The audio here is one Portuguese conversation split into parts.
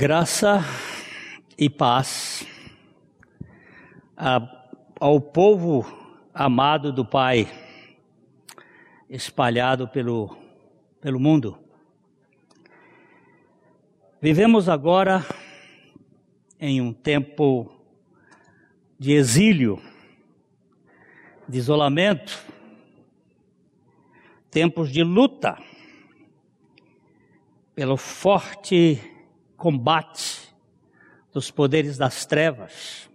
Graça e paz ao povo amado do Pai, espalhado pelo, pelo mundo. Vivemos agora em um tempo de exílio, de isolamento, tempos de luta pelo forte combate dos poderes das trevas,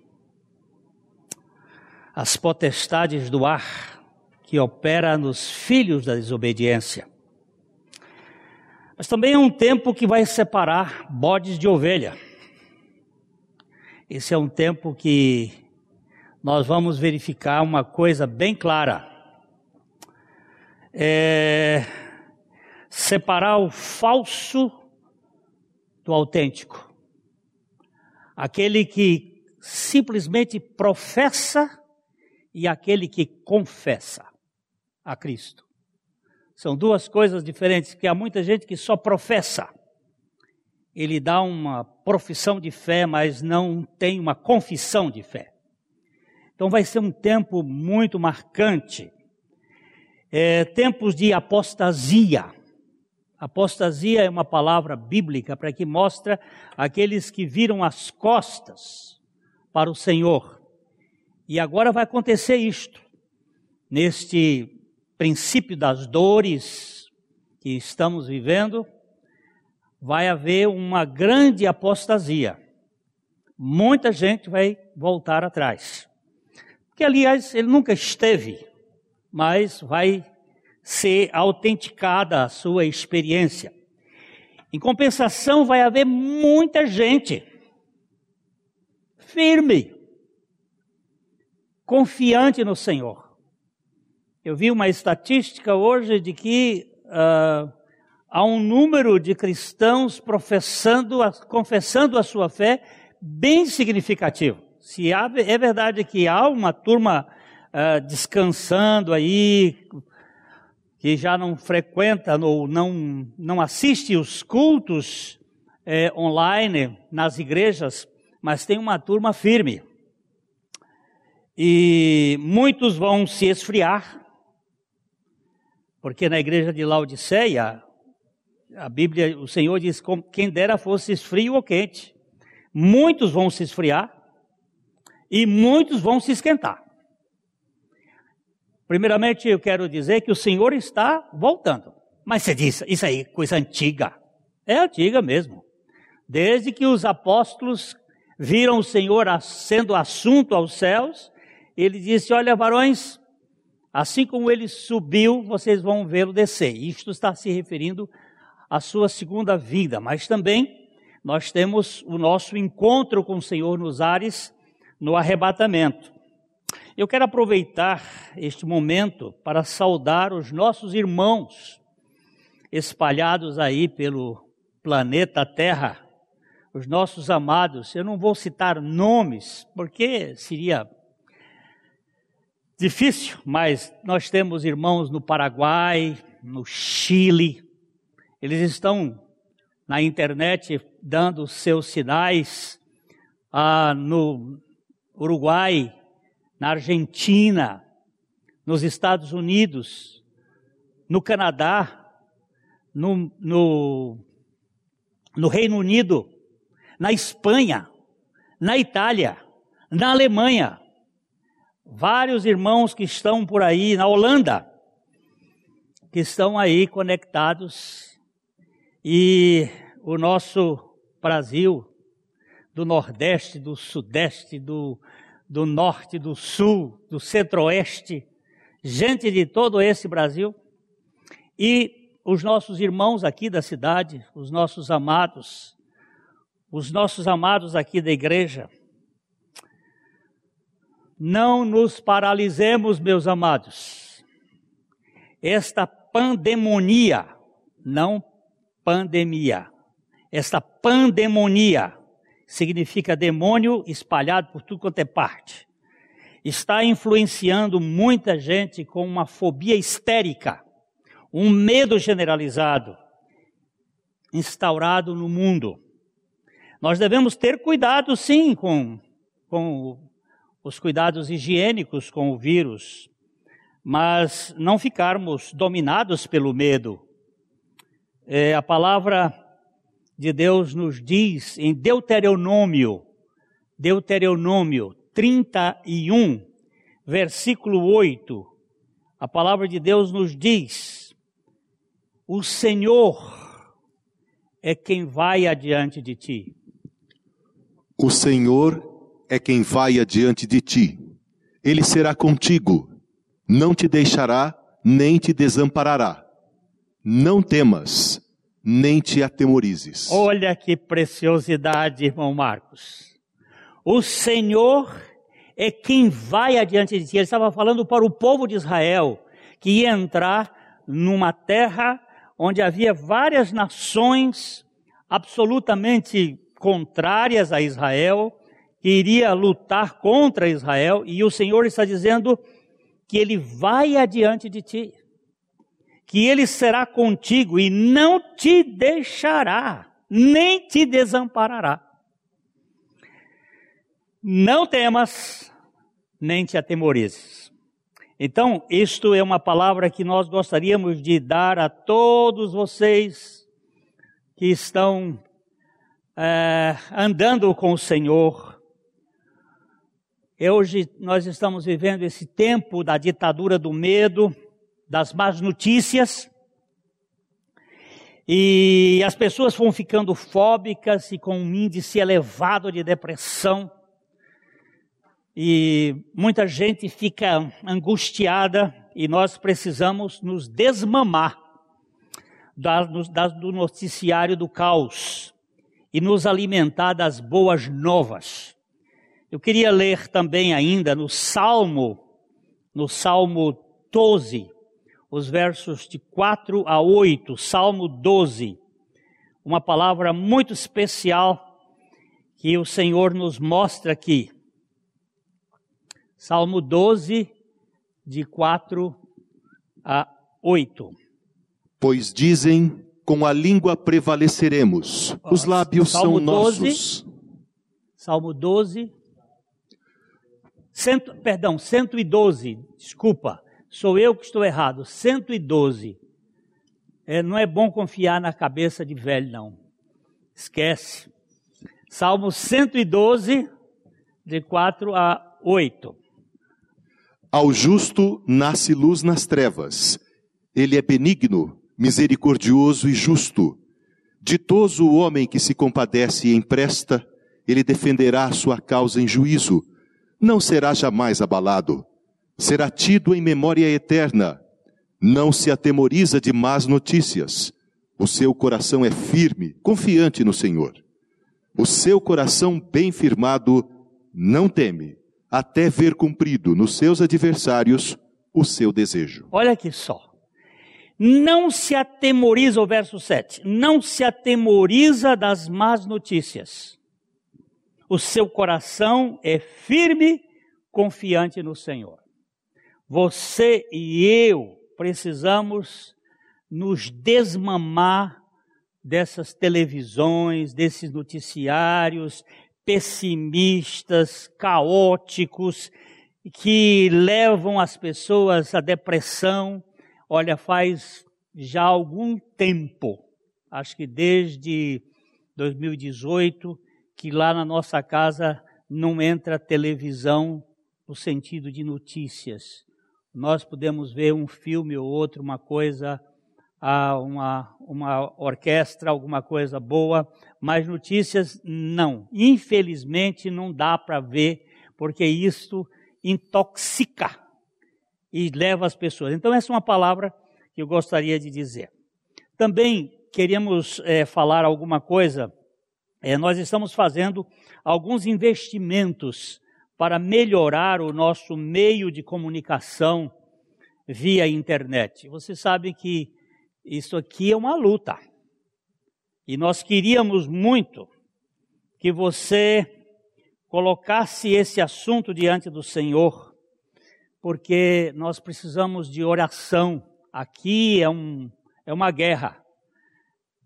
as potestades do ar que opera nos filhos da desobediência. Mas também é um tempo que vai separar bodes de ovelha. Esse é um tempo que nós vamos verificar uma coisa bem clara. É separar o falso do autêntico. Aquele que simplesmente professa e aquele que confessa a Cristo. São duas coisas diferentes, que há muita gente que só professa. Ele dá uma profissão de fé, mas não tem uma confissão de fé. Então vai ser um tempo muito marcante. É, tempos de apostasia. Apostasia é uma palavra bíblica para que mostra aqueles que viram as costas para o Senhor. E agora vai acontecer isto. Neste princípio das dores que estamos vivendo, vai haver uma grande apostasia. Muita gente vai voltar atrás. Que aliás ele nunca esteve, mas vai ser autenticada a sua experiência. Em compensação, vai haver muita gente firme, confiante no Senhor. Eu vi uma estatística hoje de que uh, há um número de cristãos professando, confessando a sua fé bem significativo. Se há, é verdade que há uma turma uh, descansando aí, que já não frequenta ou não, não assiste os cultos é, online nas igrejas, mas tem uma turma firme. E muitos vão se esfriar, porque na igreja de Laodiceia, a Bíblia, o Senhor diz: quem dera fosse frio ou quente. Muitos vão se esfriar e muitos vão se esquentar. Primeiramente, eu quero dizer que o Senhor está voltando. Mas você diz, isso aí, coisa antiga. É antiga mesmo. Desde que os apóstolos viram o Senhor sendo assunto aos céus, ele disse: Olha, varões, assim como ele subiu, vocês vão vê-lo descer. Isto está se referindo à sua segunda vida, mas também nós temos o nosso encontro com o Senhor nos ares no arrebatamento. Eu quero aproveitar este momento para saudar os nossos irmãos espalhados aí pelo planeta Terra, os nossos amados. Eu não vou citar nomes, porque seria difícil, mas nós temos irmãos no Paraguai, no Chile, eles estão na internet dando seus sinais, ah, no Uruguai, na Argentina, nos Estados Unidos, no Canadá, no, no, no Reino Unido, na Espanha, na Itália, na Alemanha. Vários irmãos que estão por aí, na Holanda, que estão aí conectados. E o nosso Brasil, do Nordeste, do Sudeste, do, do norte, do sul, do centro-oeste, gente de todo esse Brasil, e os nossos irmãos aqui da cidade, os nossos amados, os nossos amados aqui da igreja. Não nos paralisemos, meus amados. Esta pandemonia, não pandemia, esta pandemonia significa demônio espalhado por tudo quanto é parte. Está influenciando muita gente com uma fobia histérica, um medo generalizado instaurado no mundo. Nós devemos ter cuidado, sim, com, com os cuidados higiênicos com o vírus, mas não ficarmos dominados pelo medo. É, a palavra de Deus nos diz em Deuteronômio, Deuteronômio 31, versículo 8, a palavra de Deus nos diz: O Senhor é quem vai adiante de ti. O Senhor é quem vai adiante de ti. Ele será contigo, não te deixará, nem te desamparará. Não temas, nem te atemorizes. Olha que preciosidade, irmão Marcos. O Senhor é quem vai adiante de ti. Ele estava falando para o povo de Israel que ia entrar numa terra onde havia várias nações absolutamente contrárias a Israel, que iria lutar contra Israel, e o Senhor está dizendo que ele vai adiante de ti, que ele será contigo e não te deixará, nem te desamparará. Não temas, nem te atemorizes. Então, isto é uma palavra que nós gostaríamos de dar a todos vocês que estão é, andando com o Senhor. Hoje nós estamos vivendo esse tempo da ditadura do medo, das más notícias, e as pessoas vão ficando fóbicas e com um índice elevado de depressão. E muita gente fica angustiada e nós precisamos nos desmamar do noticiário do caos e nos alimentar das boas novas. Eu queria ler também ainda no Salmo, no Salmo 12, os versos de 4 a 8, Salmo 12, uma palavra muito especial que o Senhor nos mostra aqui. Salmo 12, de 4 a 8. Pois dizem com a língua prevaleceremos. Os lábios Salmo são 12, nossos. Salmo 12. Cento, perdão, 112. Desculpa, sou eu que estou errado. 112. É, não é bom confiar na cabeça de velho, não. Esquece. Salmo 112, de 4 a 8. Ao justo nasce luz nas trevas. Ele é benigno misericordioso e justo. Ditoso o homem que se compadece e empresta, ele defenderá a sua causa em juízo. Não será jamais abalado. Será tido em memória eterna. Não se atemoriza de más notícias. O seu coração é firme, confiante no Senhor. O seu coração bem firmado não teme, até ver cumprido nos seus adversários o seu desejo. Olha aqui só não se atemoriza, o verso 7, não se atemoriza das más notícias. O seu coração é firme, confiante no Senhor. Você e eu precisamos nos desmamar dessas televisões, desses noticiários pessimistas, caóticos, que levam as pessoas à depressão, Olha, faz já algum tempo, acho que desde 2018, que lá na nossa casa não entra televisão no sentido de notícias. Nós podemos ver um filme ou outro, uma coisa, uma, uma orquestra, alguma coisa boa, mas notícias não. Infelizmente não dá para ver, porque isso intoxica e leva as pessoas. Então, essa é uma palavra que eu gostaria de dizer. Também queríamos é, falar alguma coisa. É, nós estamos fazendo alguns investimentos para melhorar o nosso meio de comunicação via internet. Você sabe que isso aqui é uma luta. E nós queríamos muito que você colocasse esse assunto diante do Senhor porque nós precisamos de oração. Aqui é, um, é uma guerra.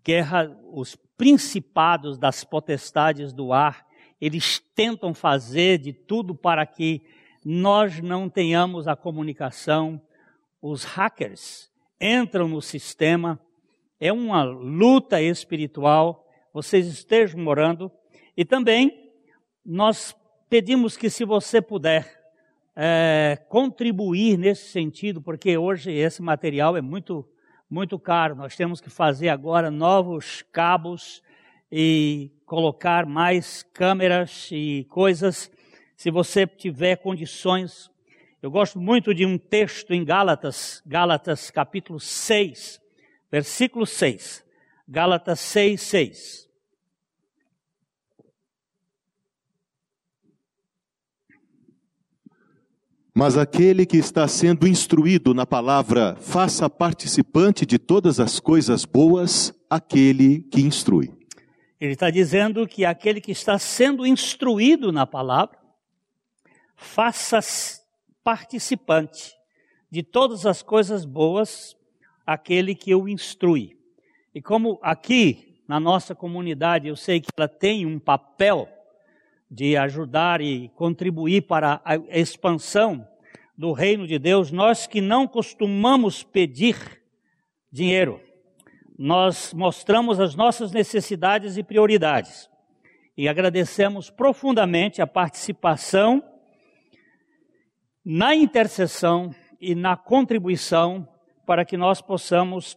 Guerra, os principados das potestades do ar, eles tentam fazer de tudo para que nós não tenhamos a comunicação. Os hackers entram no sistema, é uma luta espiritual, vocês estejam morando, e também nós pedimos que, se você puder, é, contribuir nesse sentido, porque hoje esse material é muito, muito caro. Nós temos que fazer agora novos cabos e colocar mais câmeras e coisas. Se você tiver condições, eu gosto muito de um texto em Gálatas, Gálatas capítulo 6, versículo 6. Gálatas 6, 6. Mas aquele que está sendo instruído na palavra, faça participante de todas as coisas boas aquele que instrui. Ele está dizendo que aquele que está sendo instruído na palavra, faça participante de todas as coisas boas aquele que o instrui. E como aqui na nossa comunidade eu sei que ela tem um papel de ajudar e contribuir para a expansão do reino de Deus, nós que não costumamos pedir dinheiro, nós mostramos as nossas necessidades e prioridades e agradecemos profundamente a participação na intercessão e na contribuição para que nós possamos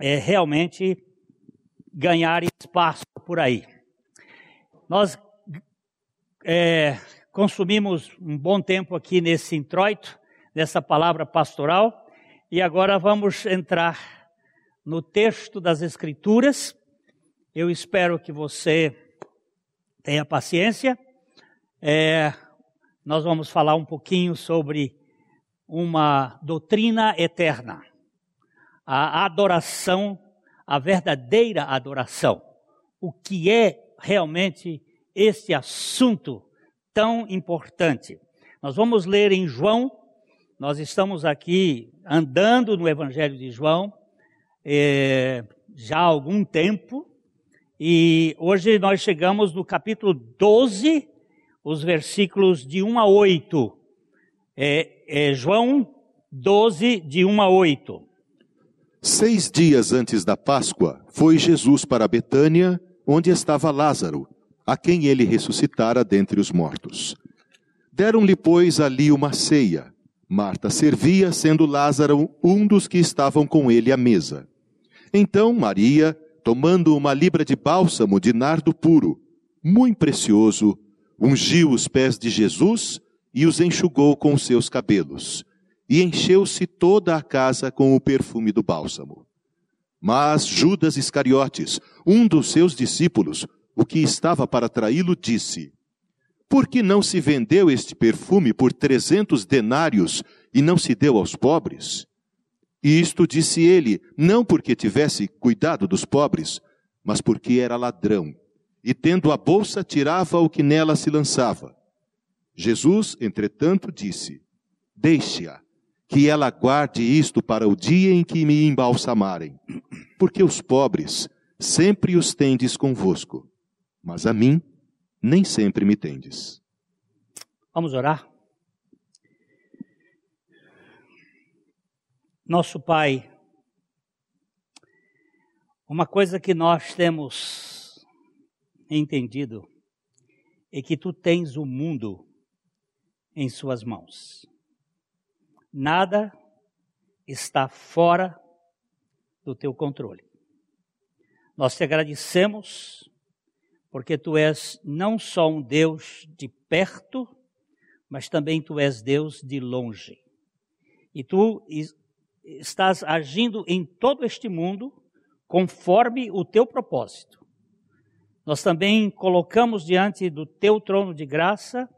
é, realmente ganhar espaço por aí. Nós é, consumimos um bom tempo aqui nesse introito, nessa palavra pastoral, e agora vamos entrar no texto das Escrituras. Eu espero que você tenha paciência. É, nós vamos falar um pouquinho sobre uma doutrina eterna, a adoração, a verdadeira adoração. O que é realmente este assunto tão importante. Nós vamos ler em João, nós estamos aqui andando no Evangelho de João é, já há algum tempo, e hoje nós chegamos no capítulo 12, os versículos de 1 a 8. É, é João 12, de 1 a 8. Seis dias antes da Páscoa, foi Jesus para Betânia, onde estava Lázaro a quem ele ressuscitara dentre os mortos. Deram-lhe, pois, ali uma ceia. Marta servia, sendo Lázaro um dos que estavam com ele à mesa. Então Maria, tomando uma libra de bálsamo de nardo puro, muito precioso, ungiu os pés de Jesus e os enxugou com seus cabelos, e encheu-se toda a casa com o perfume do bálsamo. Mas Judas Iscariotes, um dos seus discípulos, o que estava para traí-lo, disse: Por que não se vendeu este perfume por trezentos denários e não se deu aos pobres? E isto disse ele, não porque tivesse cuidado dos pobres, mas porque era ladrão, e tendo a bolsa tirava o que nela se lançava. Jesus, entretanto, disse: Deixe-a, que ela guarde isto para o dia em que me embalsamarem, porque os pobres sempre os tendes convosco, mas a mim nem sempre me tendes. Vamos orar? Nosso Pai, uma coisa que nós temos entendido é que tu tens o mundo em suas mãos. Nada está fora do teu controle. Nós te agradecemos porque tu és não só um Deus de perto, mas também tu és Deus de longe. E tu estás agindo em todo este mundo conforme o teu propósito. Nós também colocamos diante do teu trono de graça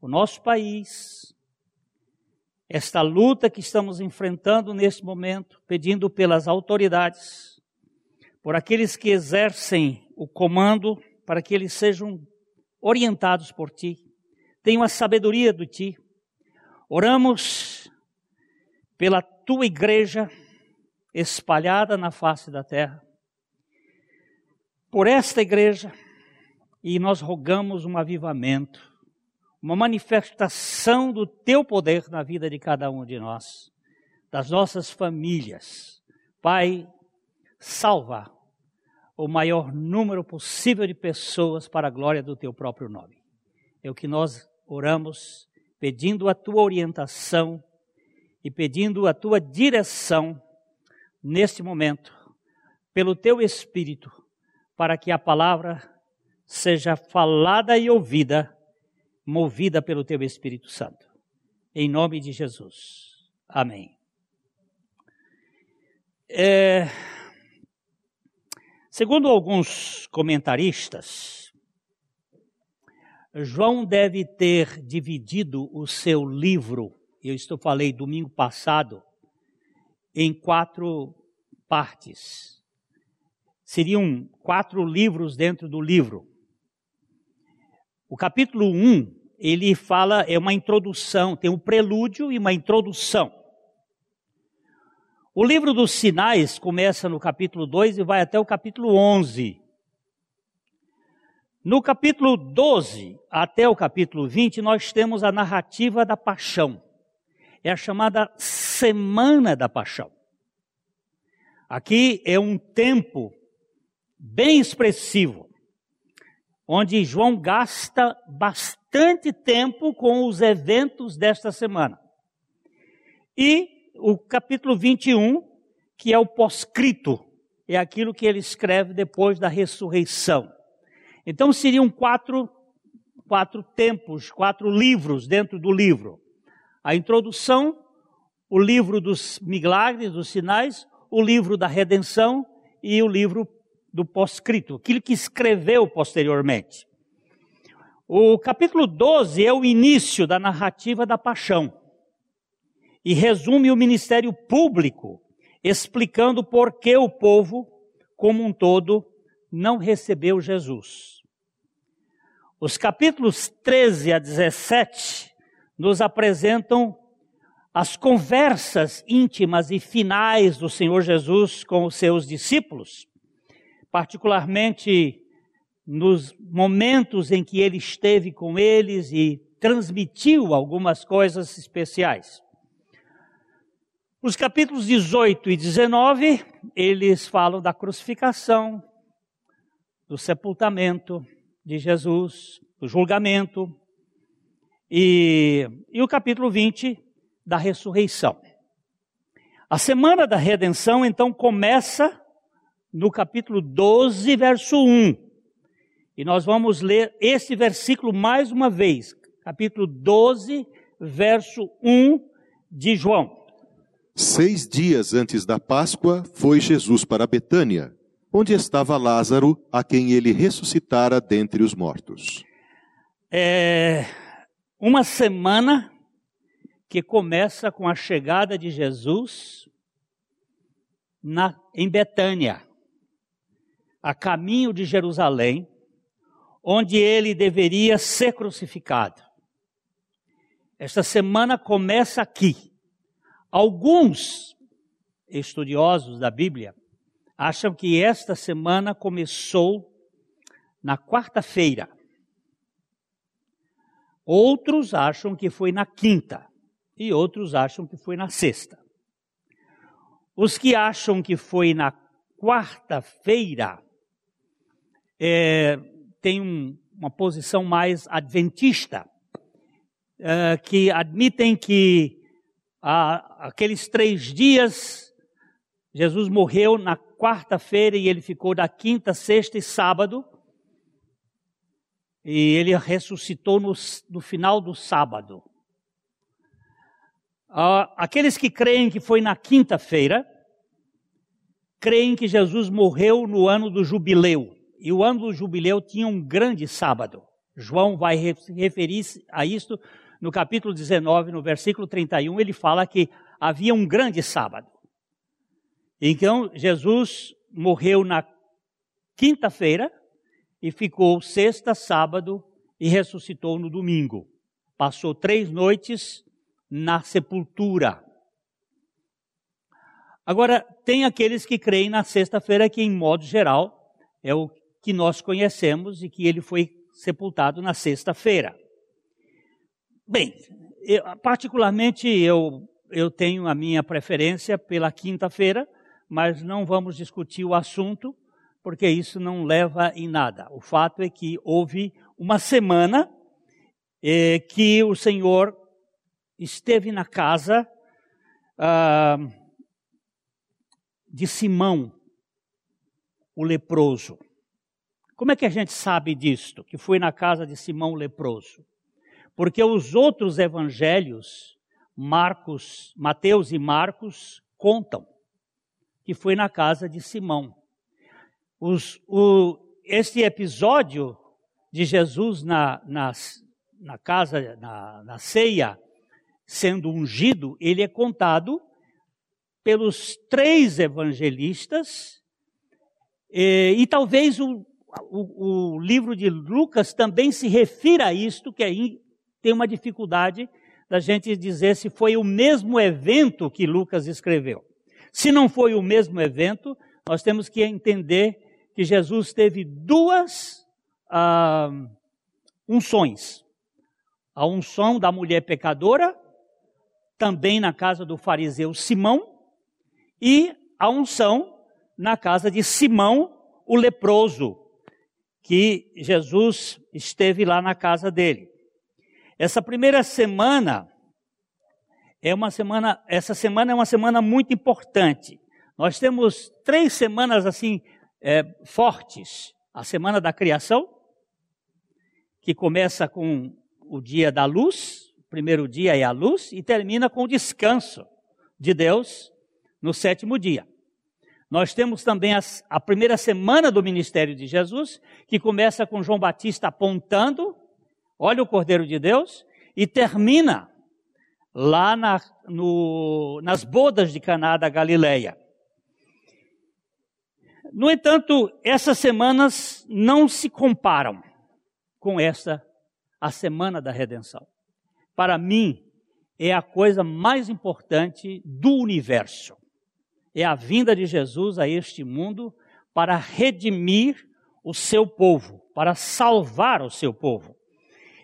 o nosso país, esta luta que estamos enfrentando nesse momento, pedindo pelas autoridades, por aqueles que exercem o comando para que eles sejam orientados por ti, tenham a sabedoria do ti. Oramos pela tua igreja espalhada na face da terra. por esta igreja e nós rogamos um avivamento, uma manifestação do teu poder na vida de cada um de nós, das nossas famílias. Pai, salva o maior número possível de pessoas para a glória do teu próprio nome. É o que nós oramos, pedindo a tua orientação e pedindo a tua direção neste momento, pelo teu Espírito, para que a palavra seja falada e ouvida, movida pelo teu Espírito Santo. Em nome de Jesus. Amém. É, segundo alguns comentaristas, João deve ter dividido o seu livro, eu estou falei domingo passado, em quatro partes seriam quatro livros dentro do livro. O capítulo 1, ele fala, é uma introdução, tem um prelúdio e uma introdução. O livro dos sinais começa no capítulo 2 e vai até o capítulo 11. No capítulo 12 até o capítulo 20, nós temos a narrativa da paixão. É a chamada Semana da Paixão. Aqui é um tempo bem expressivo, onde João gasta bastante tempo com os eventos desta semana. E o capítulo 21, que é o pós-crito, é aquilo que ele escreve depois da ressurreição. Então seriam quatro, quatro tempos, quatro livros dentro do livro. A introdução, o livro dos milagres, dos sinais, o livro da redenção e o livro do pós-escrito, aquilo que escreveu posteriormente. O capítulo 12 é o início da narrativa da paixão e resume o ministério público, explicando por que o povo, como um todo, não recebeu Jesus. Os capítulos 13 a 17 nos apresentam as conversas íntimas e finais do Senhor Jesus com os seus discípulos particularmente nos momentos em que ele esteve com eles e transmitiu algumas coisas especiais. Os capítulos 18 e 19, eles falam da crucificação, do sepultamento de Jesus, do julgamento, e, e o capítulo 20, da ressurreição. A semana da redenção, então, começa no capítulo 12, verso 1. E nós vamos ler esse versículo mais uma vez. Capítulo 12, verso 1 de João. Seis dias antes da Páscoa, foi Jesus para Betânia, onde estava Lázaro, a quem ele ressuscitara dentre os mortos. É uma semana que começa com a chegada de Jesus na, em Betânia a caminho de Jerusalém, onde ele deveria ser crucificado. Esta semana começa aqui. Alguns estudiosos da Bíblia acham que esta semana começou na quarta-feira. Outros acham que foi na quinta e outros acham que foi na sexta. Os que acham que foi na quarta-feira é, tem um, uma posição mais adventista, é, que admitem que a, aqueles três dias Jesus morreu na quarta-feira e ele ficou da quinta, sexta e sábado. E ele ressuscitou no, no final do sábado. Ah, aqueles que creem que foi na quinta-feira, creem que Jesus morreu no ano do jubileu. E o ano do jubileu tinha um grande sábado. João vai referir a isto no capítulo 19, no versículo 31, ele fala que havia um grande sábado. Então, Jesus morreu na quinta-feira e ficou sexta, sábado e ressuscitou no domingo. Passou três noites na sepultura. Agora, tem aqueles que creem na sexta-feira, que, em modo geral, é o que nós conhecemos e que ele foi sepultado na sexta-feira. Bem, eu, particularmente eu, eu tenho a minha preferência pela quinta-feira, mas não vamos discutir o assunto, porque isso não leva em nada. O fato é que houve uma semana eh, que o Senhor esteve na casa ah, de Simão, o leproso. Como é que a gente sabe disto? Que foi na casa de Simão o leproso? Porque os outros evangelhos, Marcos, Mateus e Marcos, contam que foi na casa de Simão. Os, o, este episódio de Jesus na, na, na casa, na, na ceia, sendo ungido, ele é contado pelos três evangelistas, e, e talvez o, o, o, livro de Lucas também se refira a isto, que aí tem uma dificuldade da gente dizer se foi o mesmo evento que Lucas escreveu. Se não foi o mesmo evento, nós temos que entender que Jesus teve duas ah, unções. A unção da mulher pecadora, também na casa do fariseu Simão, e a unção na casa de Simão, o leproso, que Jesus esteve lá na casa dele. Essa primeira semana é uma semana, essa semana é uma semana muito importante. Nós temos três semanas assim é, fortes. A semana da criação, que começa com o dia da luz, o primeiro dia é a luz, e termina com o descanso de Deus no sétimo dia. Nós temos também as, a primeira semana do ministério de Jesus, que começa com João Batista apontando olha o Cordeiro de Deus, e termina lá na, no, nas bodas de Caná da Galileia. No entanto, essas semanas não se comparam com essa, a semana da redenção. Para mim, é a coisa mais importante do universo. É a vinda de Jesus a este mundo para redimir o seu povo, para salvar o seu povo.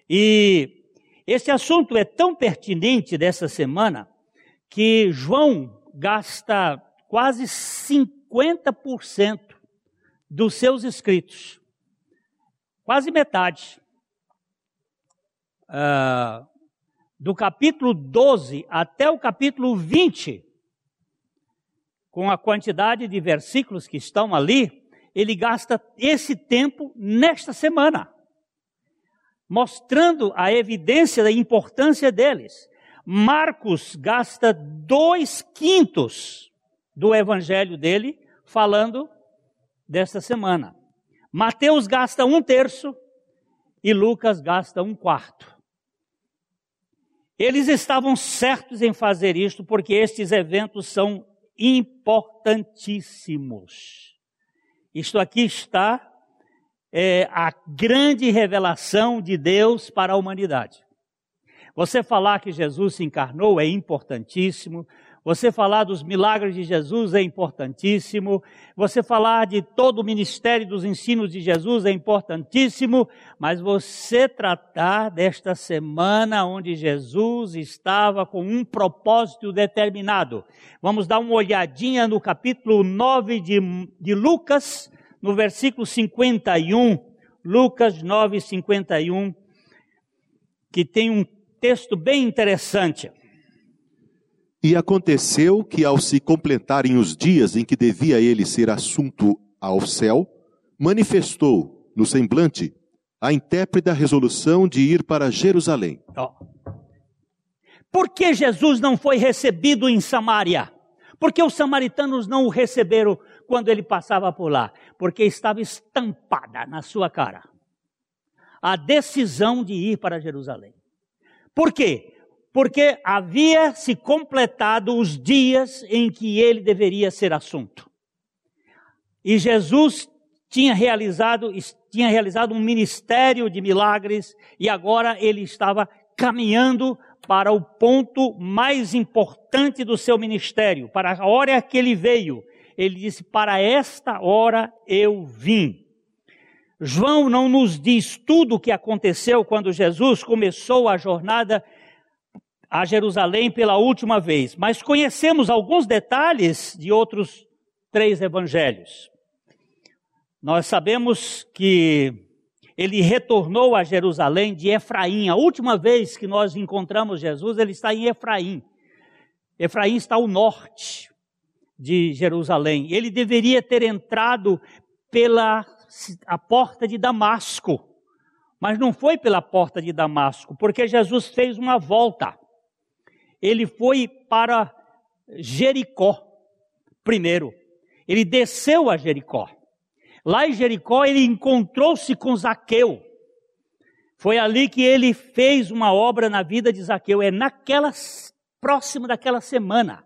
E esse assunto é tão pertinente dessa semana que João gasta quase 50% dos seus escritos, quase metade, uh, do capítulo 12 até o capítulo 20, com a quantidade de versículos que estão ali, ele gasta esse tempo nesta semana mostrando a evidência da importância deles. Marcos gasta dois quintos do evangelho dele falando desta semana. Mateus gasta um terço e Lucas gasta um quarto. Eles estavam certos em fazer isto porque estes eventos são importantíssimos. Isto aqui está é, a grande revelação de Deus para a humanidade. Você falar que Jesus se encarnou é importantíssimo. Você falar dos milagres de Jesus é importantíssimo. Você falar de todo o ministério dos ensinos de Jesus é importantíssimo. Mas você tratar desta semana onde Jesus estava com um propósito determinado. Vamos dar uma olhadinha no capítulo 9 de, de Lucas, no versículo 51, Lucas 9, 51, que tem um texto bem interessante. E aconteceu que, ao se completarem os dias em que devia ele ser assunto ao céu, manifestou no semblante a intrépida resolução de ir para Jerusalém. Oh. Por que Jesus não foi recebido em Samaria? Porque os samaritanos não o receberam quando ele passava por lá? Porque estava estampada na sua cara a decisão de ir para Jerusalém. Por quê? Porque havia se completado os dias em que ele deveria ser assunto. E Jesus tinha realizado, tinha realizado um ministério de milagres e agora ele estava caminhando para o ponto mais importante do seu ministério, para a hora que ele veio. Ele disse: Para esta hora eu vim. João não nos diz tudo o que aconteceu quando Jesus começou a jornada a Jerusalém pela última vez, mas conhecemos alguns detalhes de outros três evangelhos. Nós sabemos que ele retornou a Jerusalém de Efraim. A última vez que nós encontramos Jesus, ele está em Efraim. Efraim está ao norte de Jerusalém. Ele deveria ter entrado pela a porta de Damasco, mas não foi pela porta de Damasco, porque Jesus fez uma volta. Ele foi para Jericó primeiro. Ele desceu a Jericó. Lá em Jericó ele encontrou-se com Zaqueu. Foi ali que ele fez uma obra na vida de Zaqueu. É naquela próxima daquela semana.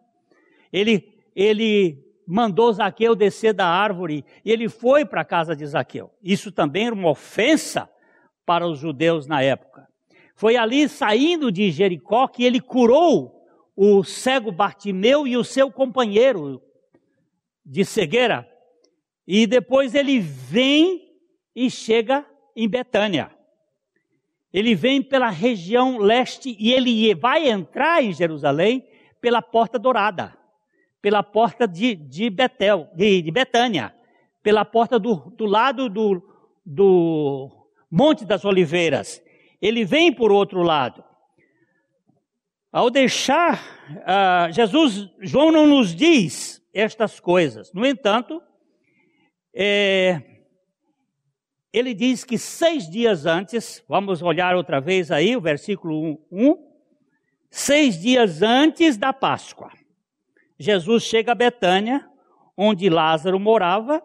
Ele ele mandou Zaqueu descer da árvore e ele foi para a casa de Zaqueu. Isso também era uma ofensa para os judeus na época. Foi ali saindo de Jericó que ele curou o cego Bartimeu e o seu companheiro de cegueira. E depois ele vem e chega em Betânia. Ele vem pela região leste e ele vai entrar em Jerusalém pela porta dourada, pela porta de, de Betel, de, de Betânia, pela porta do, do lado do, do Monte das Oliveiras. Ele vem por outro lado. Ao deixar, uh, Jesus, João não nos diz estas coisas. No entanto, é, ele diz que seis dias antes, vamos olhar outra vez aí o versículo 1, 1 seis dias antes da Páscoa, Jesus chega a Betânia, onde Lázaro morava,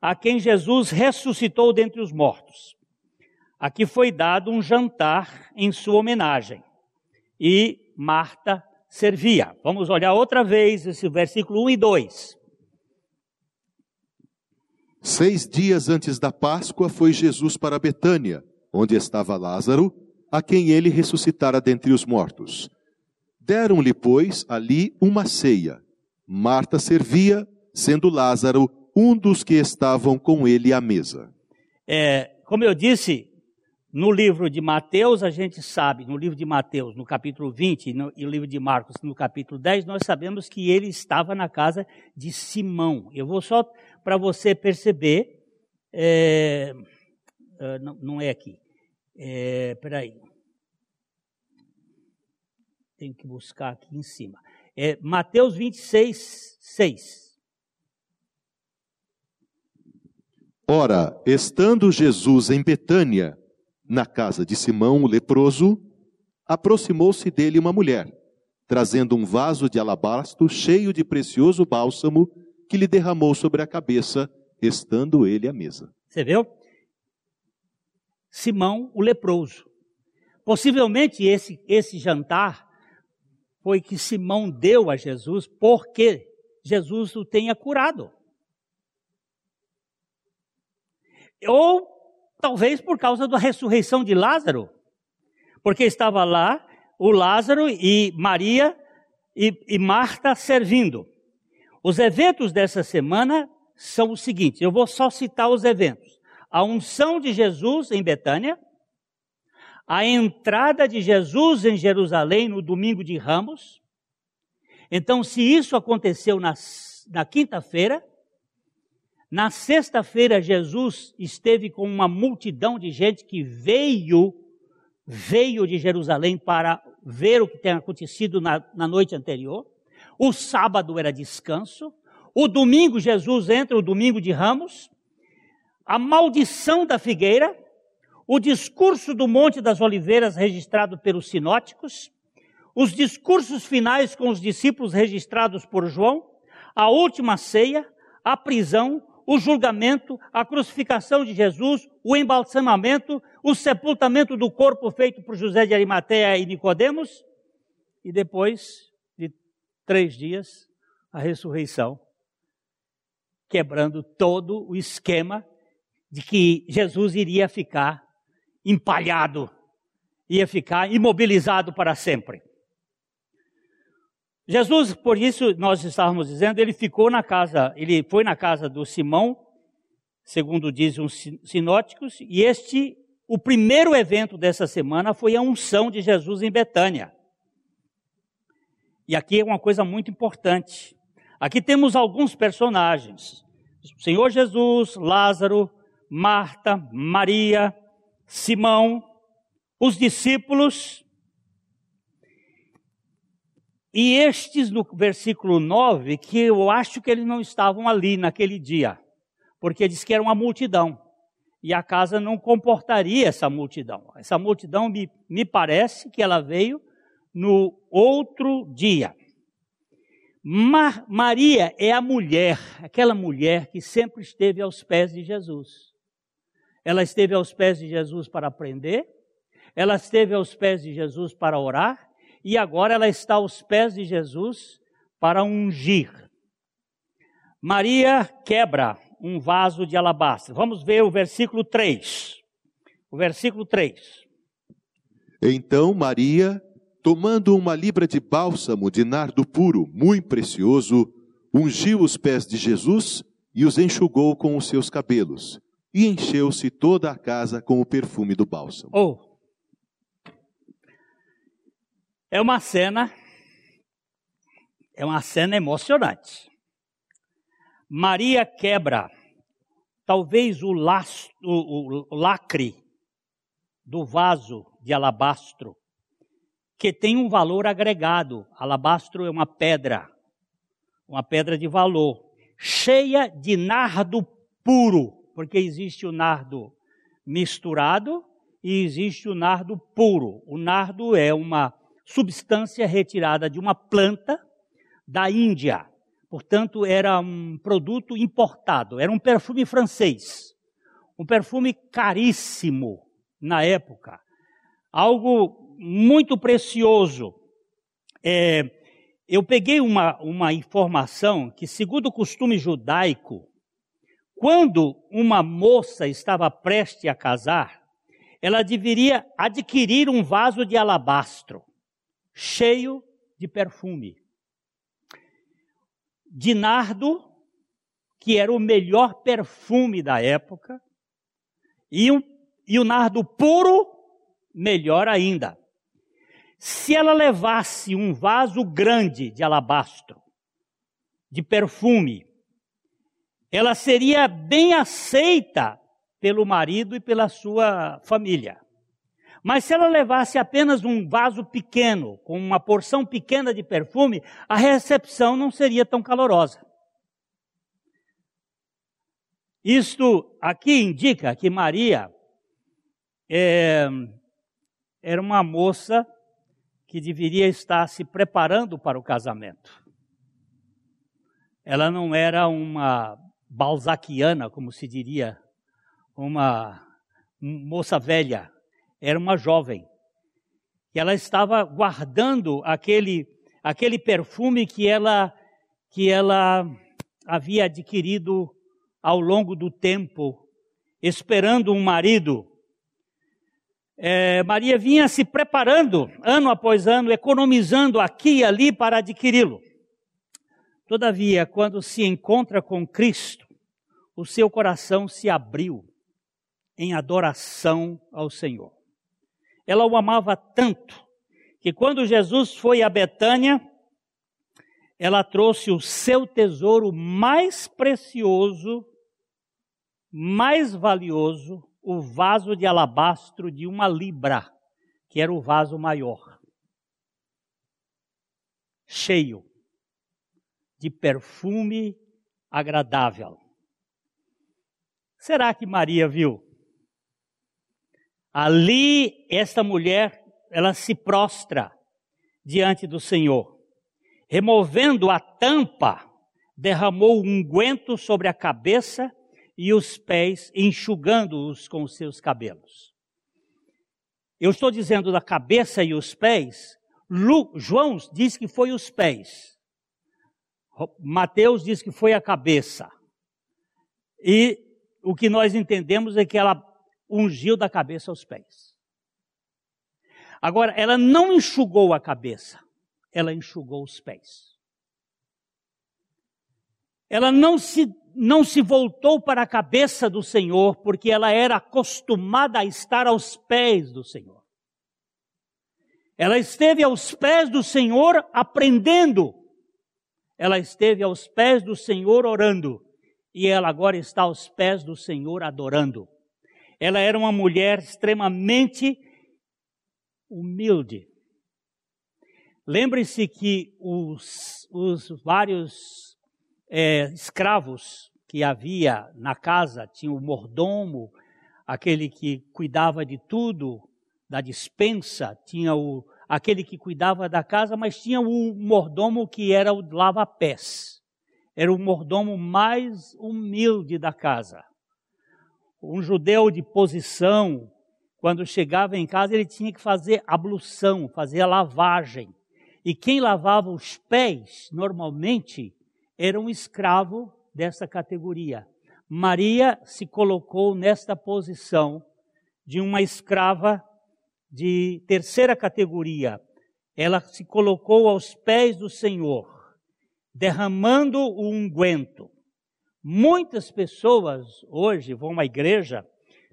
a quem Jesus ressuscitou dentre os mortos. Aqui foi dado um jantar em sua homenagem e Marta servia. Vamos olhar outra vez esse versículo 1 e 2. Seis dias antes da Páscoa foi Jesus para Betânia, onde estava Lázaro, a quem ele ressuscitara dentre os mortos. Deram-lhe, pois, ali uma ceia. Marta servia, sendo Lázaro um dos que estavam com ele à mesa. É, como eu disse, no livro de Mateus, a gente sabe, no livro de Mateus, no capítulo 20, no, e no livro de Marcos, no capítulo 10, nós sabemos que ele estava na casa de Simão. Eu vou só para você perceber, é, é, não, não, é aqui, é, peraí. Tenho que buscar aqui em cima. É Mateus 26, 6. Ora, estando Jesus em Betânia, na casa de Simão o leproso, aproximou-se dele uma mulher, trazendo um vaso de alabastro cheio de precioso bálsamo que lhe derramou sobre a cabeça, estando ele à mesa. Você viu? Simão o leproso. Possivelmente esse, esse jantar foi que Simão deu a Jesus porque Jesus o tenha curado. Ou Talvez por causa da ressurreição de Lázaro, porque estava lá o Lázaro e Maria e, e Marta servindo. Os eventos dessa semana são os seguintes: eu vou só citar os eventos. A unção de Jesus em Betânia, a entrada de Jesus em Jerusalém no domingo de Ramos. Então, se isso aconteceu na, na quinta-feira, na sexta-feira, Jesus esteve com uma multidão de gente que veio, veio de Jerusalém para ver o que tinha acontecido na, na noite anterior. O sábado era descanso. O domingo, Jesus entra, o domingo de Ramos. A maldição da figueira. O discurso do Monte das Oliveiras, registrado pelos sinóticos. Os discursos finais com os discípulos, registrados por João. A última ceia. A prisão, o julgamento, a crucificação de Jesus, o embalsamamento, o sepultamento do corpo feito por José de Arimateia e Nicodemos, e depois de três dias, a ressurreição, quebrando todo o esquema de que Jesus iria ficar empalhado, ia ficar imobilizado para sempre. Jesus, por isso nós estávamos dizendo, ele ficou na casa, ele foi na casa do Simão segundo dizem os sinóticos, e este, o primeiro evento dessa semana foi a unção de Jesus em Betânia. E aqui é uma coisa muito importante. Aqui temos alguns personagens: o Senhor Jesus, Lázaro, Marta, Maria, Simão, os discípulos. E estes no versículo 9, que eu acho que eles não estavam ali naquele dia, porque diz que era uma multidão. E a casa não comportaria essa multidão. Essa multidão me, me parece que ela veio no outro dia. Mar, Maria é a mulher, aquela mulher que sempre esteve aos pés de Jesus. Ela esteve aos pés de Jesus para aprender, ela esteve aos pés de Jesus para orar, e agora ela está aos pés de Jesus para ungir. Maria quebra um vaso de alabastro. Vamos ver o versículo 3. O versículo 3. Então Maria tomando uma libra de bálsamo de nardo puro, muito precioso, ungiu os pés de Jesus e os enxugou com os seus cabelos, e encheu-se toda a casa com o perfume do bálsamo. Oh. É uma cena, é uma cena emocionante. Maria quebra, talvez o, lastro, o, o lacre do vaso de alabastro que tem um valor agregado. Alabastro é uma pedra, uma pedra de valor, cheia de nardo puro, porque existe o nardo misturado e existe o nardo puro. O nardo é uma substância retirada de uma planta da Índia. Portanto, era um produto importado, era um perfume francês. Um perfume caríssimo na época. Algo muito precioso. É, eu peguei uma, uma informação que, segundo o costume judaico, quando uma moça estava prestes a casar, ela deveria adquirir um vaso de alabastro cheio de perfume. De nardo, que era o melhor perfume da época, e, um, e o nardo puro, melhor ainda. Se ela levasse um vaso grande de alabastro, de perfume, ela seria bem aceita pelo marido e pela sua família. Mas se ela levasse apenas um vaso pequeno, com uma porção pequena de perfume, a recepção não seria tão calorosa. Isto aqui indica que Maria é, era uma moça que deveria estar se preparando para o casamento. Ela não era uma balzaquiana, como se diria, uma moça velha, era uma jovem. E ela estava guardando aquele, aquele perfume que ela, que ela havia adquirido ao longo do tempo, esperando um marido é, Maria vinha se preparando, ano após ano, economizando aqui e ali para adquiri-lo. Todavia, quando se encontra com Cristo, o seu coração se abriu em adoração ao Senhor. Ela o amava tanto que quando Jesus foi a Betânia, ela trouxe o seu tesouro mais precioso, mais valioso, o vaso de alabastro de uma libra, que era o vaso maior, cheio de perfume agradável. Será que Maria viu? Ali, esta mulher, ela se prostra diante do Senhor. Removendo a tampa, derramou unguento sobre a cabeça e os pés, enxugando-os com os seus cabelos. Eu estou dizendo da cabeça e os pés. Lu, João diz que foi os pés. Mateus diz que foi a cabeça. E o que nós entendemos é que ela ungiu da cabeça aos pés. Agora, ela não enxugou a cabeça, ela enxugou os pés. ela não se, não se voltou para a cabeça do Senhor, porque ela era acostumada a estar aos pés do Senhor. Ela esteve aos pés do Senhor aprendendo. Ela esteve aos pés do Senhor orando. E ela agora está aos pés do Senhor adorando. Ela era uma mulher extremamente humilde. Lembre-se que os, os vários é, escravos que havia na casa, tinha o mordomo, aquele que cuidava de tudo, da dispensa, tinha o, aquele que cuidava da casa, mas tinha o mordomo que era o lava-pés. Era o mordomo mais humilde da casa. Um judeu de posição, quando chegava em casa, ele tinha que fazer ablução, fazer a lavagem. E quem lavava os pés, normalmente, era um escravo dessa categoria. Maria se colocou nesta posição de uma escrava de terceira categoria. Ela se colocou aos pés do Senhor, derramando o unguento. Muitas pessoas hoje vão à igreja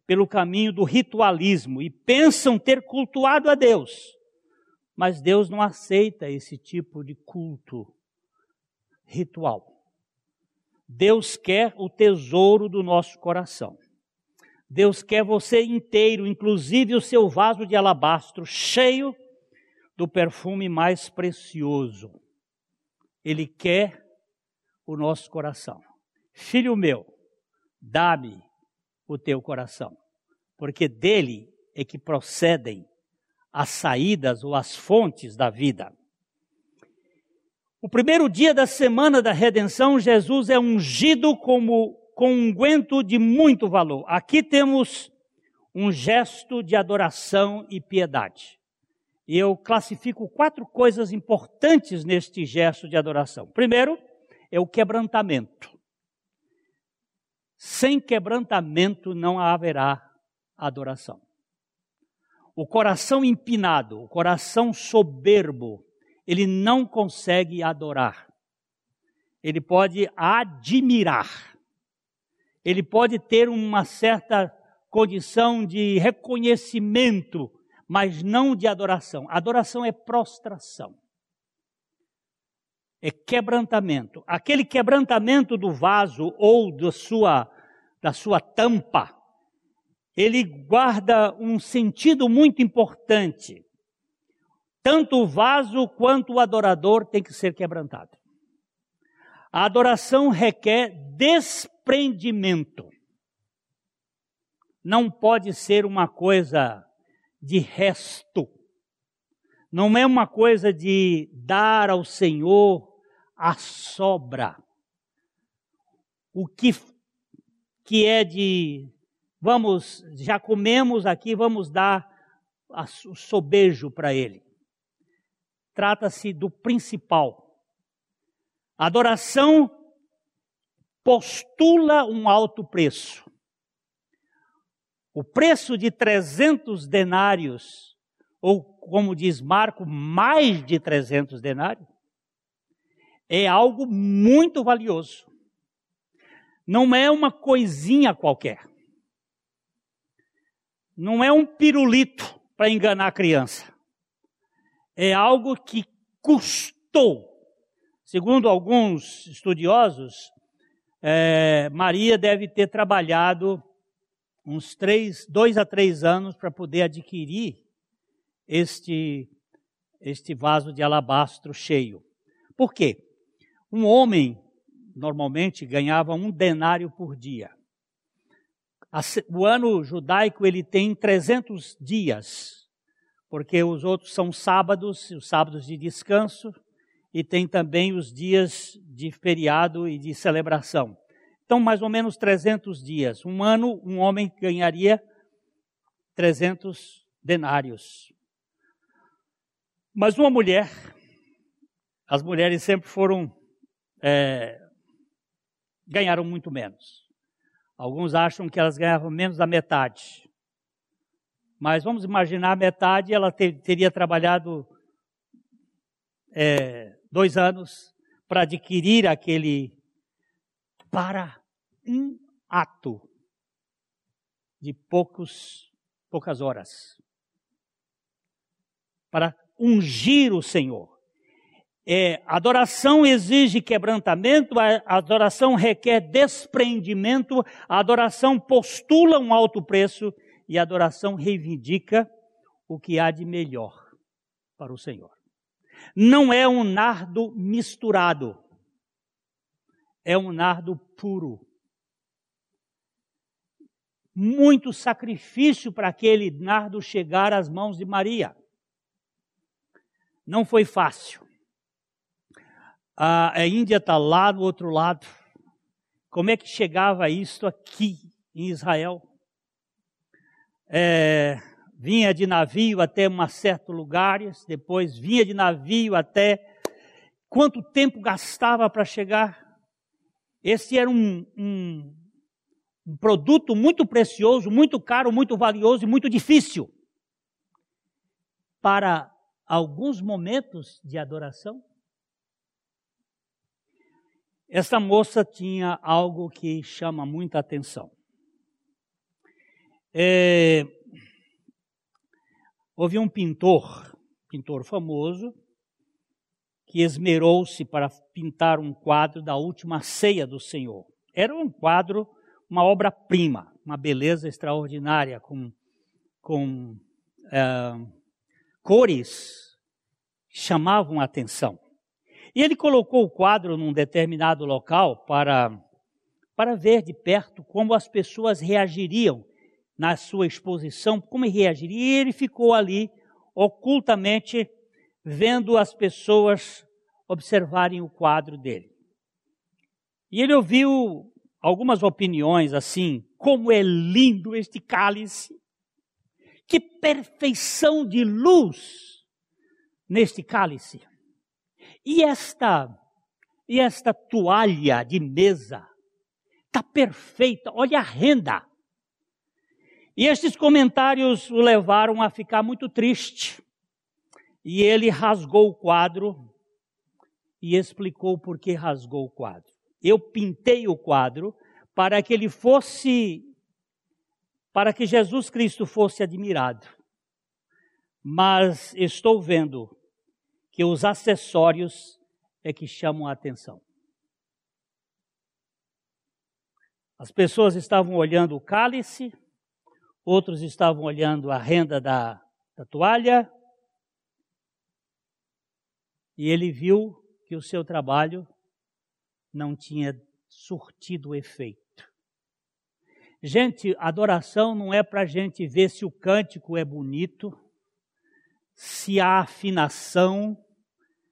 pelo caminho do ritualismo e pensam ter cultuado a Deus. Mas Deus não aceita esse tipo de culto ritual. Deus quer o tesouro do nosso coração. Deus quer você inteiro, inclusive o seu vaso de alabastro, cheio do perfume mais precioso. Ele quer o nosso coração. Filho meu, dá-me o teu coração, porque dele é que procedem as saídas ou as fontes da vida. O primeiro dia da semana da redenção, Jesus é ungido como com unguento de muito valor. Aqui temos um gesto de adoração e piedade. E eu classifico quatro coisas importantes neste gesto de adoração. Primeiro, é o quebrantamento. Sem quebrantamento não haverá adoração. O coração empinado, o coração soberbo, ele não consegue adorar. Ele pode admirar ele pode ter uma certa condição de reconhecimento, mas não de adoração. Adoração é prostração. É quebrantamento. Aquele quebrantamento do vaso ou da sua, da sua tampa, ele guarda um sentido muito importante. Tanto o vaso quanto o adorador tem que ser quebrantado. A adoração requer desprendimento. Não pode ser uma coisa de resto. Não é uma coisa de dar ao Senhor a sobra. O que, que é de, vamos, já comemos aqui, vamos dar o sobejo para Ele. Trata-se do principal Adoração postula um alto preço. O preço de 300 denários, ou como diz Marco, mais de 300 denários, é algo muito valioso. Não é uma coisinha qualquer. Não é um pirulito para enganar a criança. É algo que custou Segundo alguns estudiosos, é, Maria deve ter trabalhado uns três, dois a três anos para poder adquirir este, este vaso de alabastro cheio. Por quê? Um homem normalmente ganhava um denário por dia. O ano judaico ele tem 300 dias, porque os outros são sábados, os sábados de descanso, e tem também os dias de feriado e de celebração. Então, mais ou menos 300 dias. Um ano, um homem ganharia 300 denários. Mas uma mulher, as mulheres sempre foram, é, ganharam muito menos. Alguns acham que elas ganhavam menos da metade. Mas vamos imaginar a metade, ela ter, teria trabalhado é, dois anos para adquirir aquele, para um ato de poucos, poucas horas. Para ungir o Senhor. É, adoração exige quebrantamento, a adoração requer desprendimento, a adoração postula um alto preço e a adoração reivindica o que há de melhor para o Senhor. Não é um nardo misturado, é um nardo puro. Muito sacrifício para aquele nardo chegar às mãos de Maria. Não foi fácil. A Índia está lá do outro lado. Como é que chegava isso aqui em Israel? É, vinha de navio até um certo lugares, depois vinha de navio até quanto tempo gastava para chegar? Esse era um, um, um produto muito precioso, muito caro, muito valioso e muito difícil para alguns momentos de adoração. Essa moça tinha algo que chama muita atenção. É, houve um pintor, pintor famoso, que esmerou-se para pintar um quadro da última ceia do Senhor. Era um quadro, uma obra-prima, uma beleza extraordinária, com, com é, cores que chamavam a atenção. E ele colocou o quadro num determinado local para, para ver de perto como as pessoas reagiriam na sua exposição, como reagiriam. E ele ficou ali ocultamente vendo as pessoas observarem o quadro dele. E ele ouviu algumas opiniões assim: como é lindo este cálice, que perfeição de luz neste cálice. E esta e esta toalha de mesa está perfeita. Olha a renda. E estes comentários o levaram a ficar muito triste. E ele rasgou o quadro e explicou por que rasgou o quadro. Eu pintei o quadro para que ele fosse, para que Jesus Cristo fosse admirado. Mas estou vendo que os acessórios é que chamam a atenção. As pessoas estavam olhando o cálice, outros estavam olhando a renda da, da toalha, e ele viu que o seu trabalho não tinha surtido efeito. Gente, adoração não é para a gente ver se o cântico é bonito, se há afinação.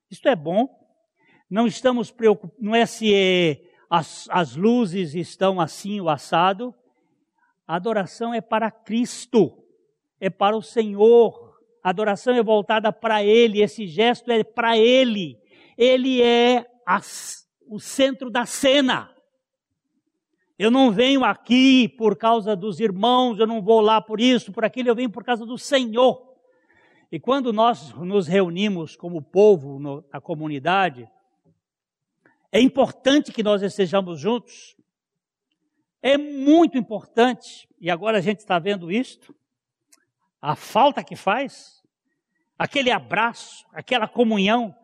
Isto é bom. Não estamos preocupados, não é se é, as, as luzes estão assim ou assado. A adoração é para Cristo, é para o Senhor. A adoração é voltada para Ele, esse gesto é para Ele. Ele é o centro da cena. Eu não venho aqui por causa dos irmãos, eu não vou lá por isso, por aquilo, eu venho por causa do Senhor. E quando nós nos reunimos como povo no, na comunidade, é importante que nós estejamos juntos. É muito importante. E agora a gente está vendo isto a falta que faz, aquele abraço, aquela comunhão.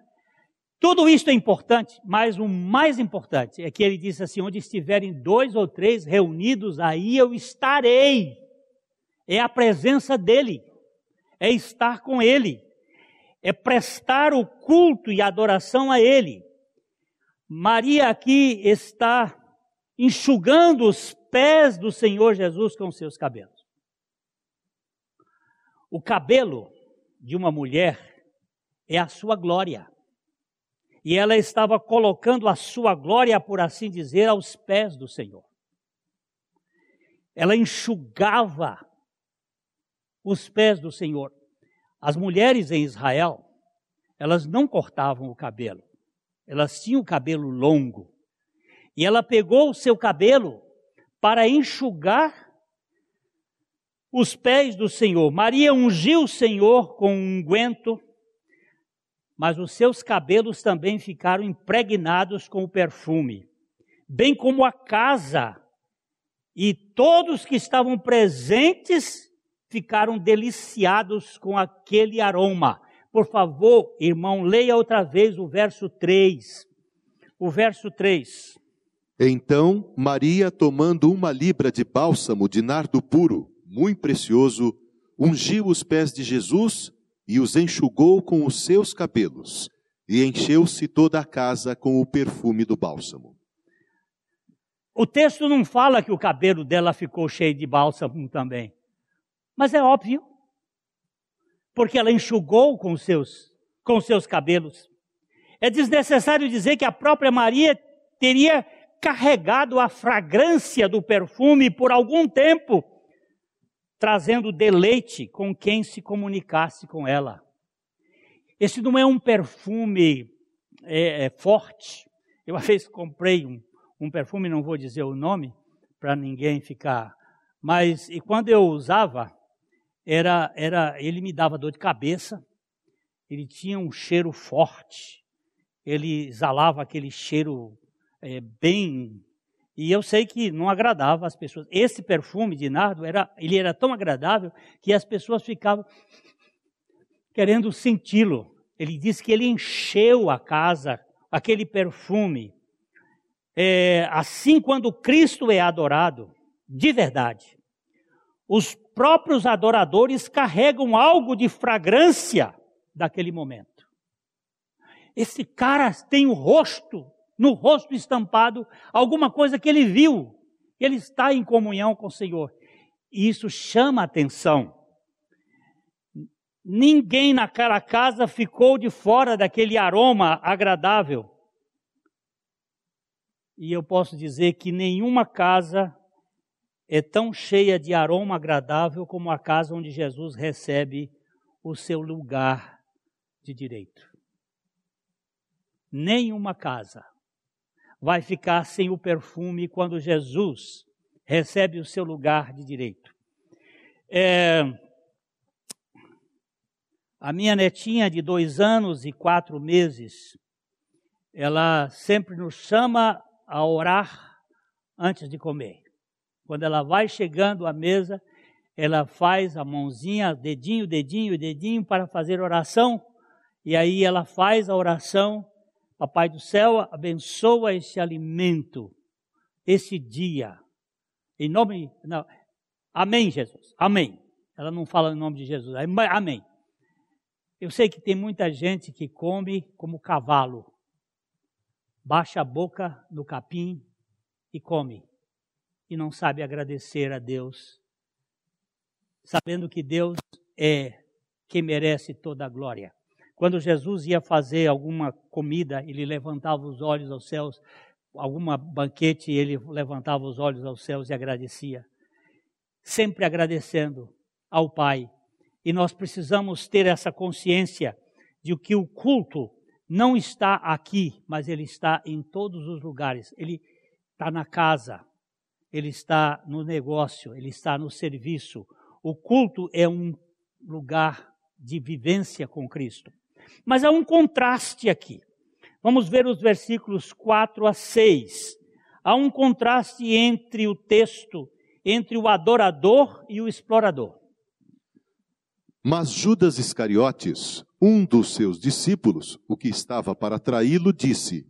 Tudo isso é importante, mas o mais importante é que ele disse assim: onde estiverem dois ou três reunidos, aí eu estarei. É a presença dele, é estar com ele, é prestar o culto e adoração a ele. Maria aqui está enxugando os pés do Senhor Jesus com seus cabelos. O cabelo de uma mulher é a sua glória. E ela estava colocando a sua glória, por assim dizer, aos pés do Senhor. Ela enxugava os pés do Senhor. As mulheres em Israel, elas não cortavam o cabelo. Elas tinham o cabelo longo. E ela pegou o seu cabelo para enxugar os pés do Senhor. Maria ungiu o Senhor com um unguento, mas os seus cabelos também ficaram impregnados com o perfume. bem como a casa. E todos que estavam presentes ficaram deliciados com aquele aroma. Por favor, irmão, leia outra vez o verso 3. O verso 3. Então Maria, tomando uma libra de bálsamo de nardo puro, muito precioso, ungiu os pés de Jesus e os enxugou com os seus cabelos, e encheu-se toda a casa com o perfume do bálsamo. O texto não fala que o cabelo dela ficou cheio de bálsamo também. Mas é óbvio. Porque ela enxugou com seus, com seus cabelos. É desnecessário dizer que a própria Maria teria carregado a fragrância do perfume por algum tempo, trazendo deleite com quem se comunicasse com ela. Esse não é um perfume é, é, forte. Eu uma vez comprei um, um perfume, não vou dizer o nome, para ninguém ficar. Mas e quando eu usava, era, era, ele me dava dor de cabeça. Ele tinha um cheiro forte. Ele exalava aquele cheiro é, bem. E eu sei que não agradava as pessoas. Esse perfume de nardo era, ele era tão agradável que as pessoas ficavam querendo senti-lo. Ele disse que ele encheu a casa, aquele perfume. É, assim, quando Cristo é adorado, de verdade, os próprios adoradores carregam algo de fragrância daquele momento. Esse cara tem o rosto no rosto estampado alguma coisa que ele viu. Ele está em comunhão com o Senhor. E isso chama atenção. Ninguém naquela casa ficou de fora daquele aroma agradável. E eu posso dizer que nenhuma casa é tão cheia de aroma agradável como a casa onde Jesus recebe o seu lugar de direito. Nenhuma casa vai ficar sem o perfume quando Jesus recebe o seu lugar de direito. É, a minha netinha de dois anos e quatro meses, ela sempre nos chama a orar antes de comer. Quando ela vai chegando à mesa, ela faz a mãozinha, dedinho, dedinho, dedinho para fazer oração, e aí ela faz a oração Papai do céu, abençoa esse alimento, esse dia. Em nome. Não, amém, Jesus. Amém. Ela não fala em nome de Jesus. Amém. Eu sei que tem muita gente que come como cavalo. Baixa a boca no capim e come. E não sabe agradecer a Deus. Sabendo que Deus é quem merece toda a glória. Quando Jesus ia fazer alguma comida, ele levantava os olhos aos céus, alguma banquete, ele levantava os olhos aos céus e agradecia. Sempre agradecendo ao Pai. E nós precisamos ter essa consciência de que o culto não está aqui, mas ele está em todos os lugares. Ele está na casa, ele está no negócio, ele está no serviço. O culto é um lugar de vivência com Cristo. Mas há um contraste aqui. Vamos ver os versículos 4 a 6. Há um contraste entre o texto, entre o adorador e o explorador. Mas Judas Iscariotes, um dos seus discípulos, o que estava para traí-lo, disse: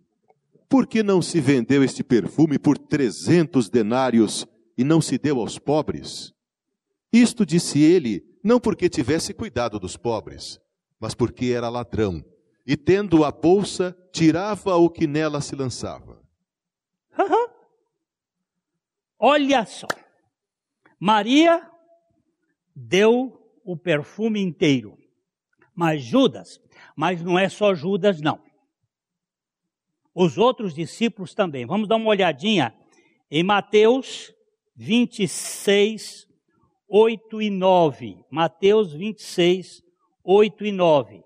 Por que não se vendeu este perfume por trezentos denários e não se deu aos pobres? Isto disse ele, não porque tivesse cuidado dos pobres, mas porque era ladrão, e tendo a bolsa, tirava o que nela se lançava. Olha só, Maria deu o perfume inteiro, mas Judas, mas não é só Judas, não. Os outros discípulos também. Vamos dar uma olhadinha em Mateus 26, 8 e 9. Mateus 26, 8 e 9.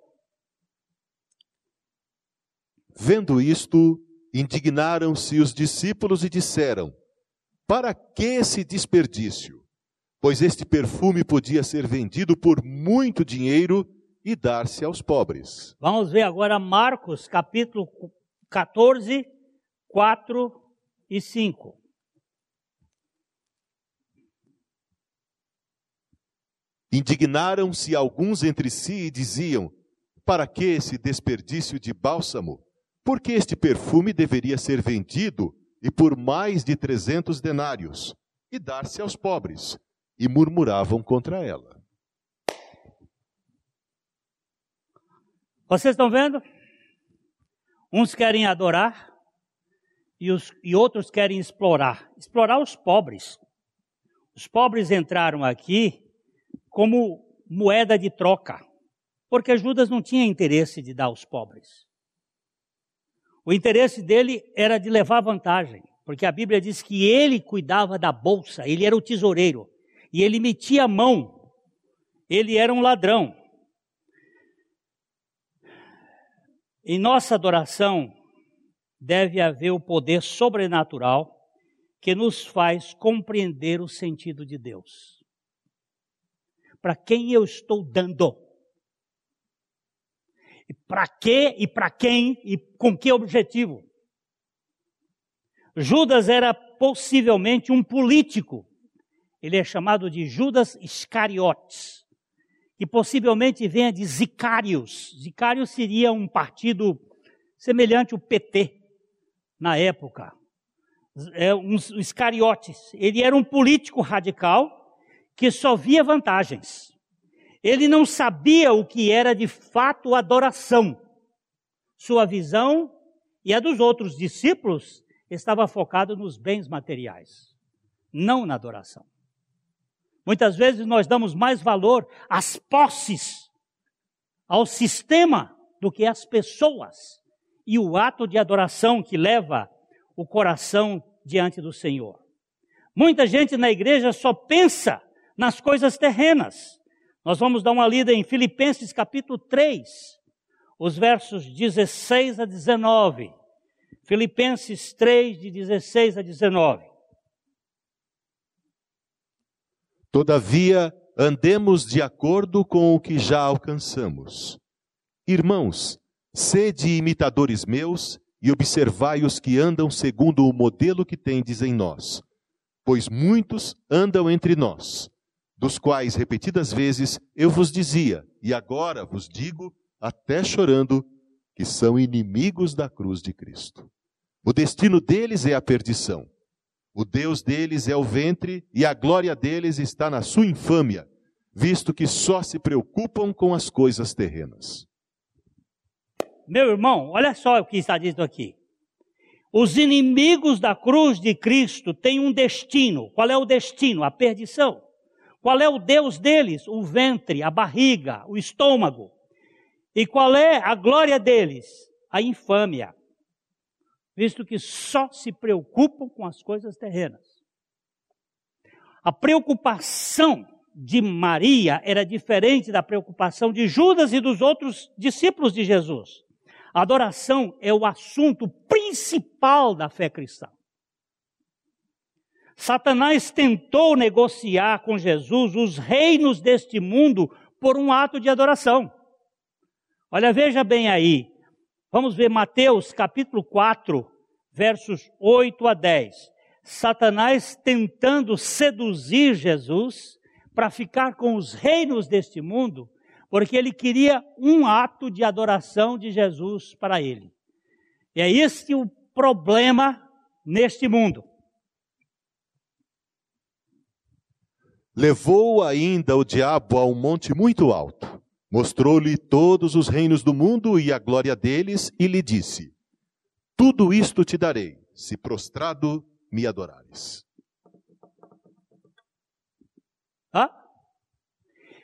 Vendo isto, indignaram-se os discípulos e disseram: Para que esse desperdício? Pois este perfume podia ser vendido por muito dinheiro e dar-se aos pobres. Vamos ver agora Marcos, capítulo 14, 4 e 5. Indignaram-se alguns entre si e diziam: Para que esse desperdício de bálsamo? Porque este perfume deveria ser vendido e por mais de trezentos denários e dar-se aos pobres. E murmuravam contra ela. Vocês estão vendo? Uns querem adorar e, os, e outros querem explorar explorar os pobres. Os pobres entraram aqui como moeda de troca, porque Judas não tinha interesse de dar aos pobres. O interesse dele era de levar vantagem, porque a Bíblia diz que ele cuidava da bolsa, ele era o tesoureiro, e ele metia a mão, ele era um ladrão. Em nossa adoração deve haver o poder sobrenatural que nos faz compreender o sentido de Deus para quem eu estou dando. E para quê e para quem e com que objetivo? Judas era possivelmente um político. Ele é chamado de Judas Iscariotes, que possivelmente venha de Zicários. Zicários seria um partido semelhante ao PT na época. É, um, Iscariotes. Ele era um político radical que só via vantagens. Ele não sabia o que era de fato adoração. Sua visão e a dos outros discípulos estava focado nos bens materiais, não na adoração. Muitas vezes nós damos mais valor às posses, ao sistema, do que às pessoas e o ato de adoração que leva o coração diante do Senhor. Muita gente na igreja só pensa nas coisas terrenas. Nós vamos dar uma lida em Filipenses capítulo 3, os versos 16 a 19. Filipenses 3, de 16 a 19. Todavia, andemos de acordo com o que já alcançamos. Irmãos, sede imitadores meus e observai os que andam segundo o modelo que tendes em nós. Pois muitos andam entre nós, dos quais repetidas vezes eu vos dizia, e agora vos digo, até chorando, que são inimigos da cruz de Cristo. O destino deles é a perdição. O Deus deles é o ventre e a glória deles está na sua infâmia, visto que só se preocupam com as coisas terrenas. Meu irmão, olha só o que está dito aqui. Os inimigos da cruz de Cristo têm um destino. Qual é o destino? A perdição. Qual é o Deus deles? O ventre, a barriga, o estômago. E qual é a glória deles? A infâmia. Visto que só se preocupam com as coisas terrenas. A preocupação de Maria era diferente da preocupação de Judas e dos outros discípulos de Jesus. A adoração é o assunto principal da fé cristã. Satanás tentou negociar com Jesus os reinos deste mundo por um ato de adoração. Olha, veja bem aí. Vamos ver Mateus capítulo 4, versos 8 a 10. Satanás tentando seduzir Jesus para ficar com os reinos deste mundo, porque ele queria um ato de adoração de Jesus para ele. E é este o problema neste mundo. Levou ainda o diabo a um monte muito alto, mostrou-lhe todos os reinos do mundo e a glória deles, e lhe disse: Tudo isto te darei, se prostrado me adorares. Hã?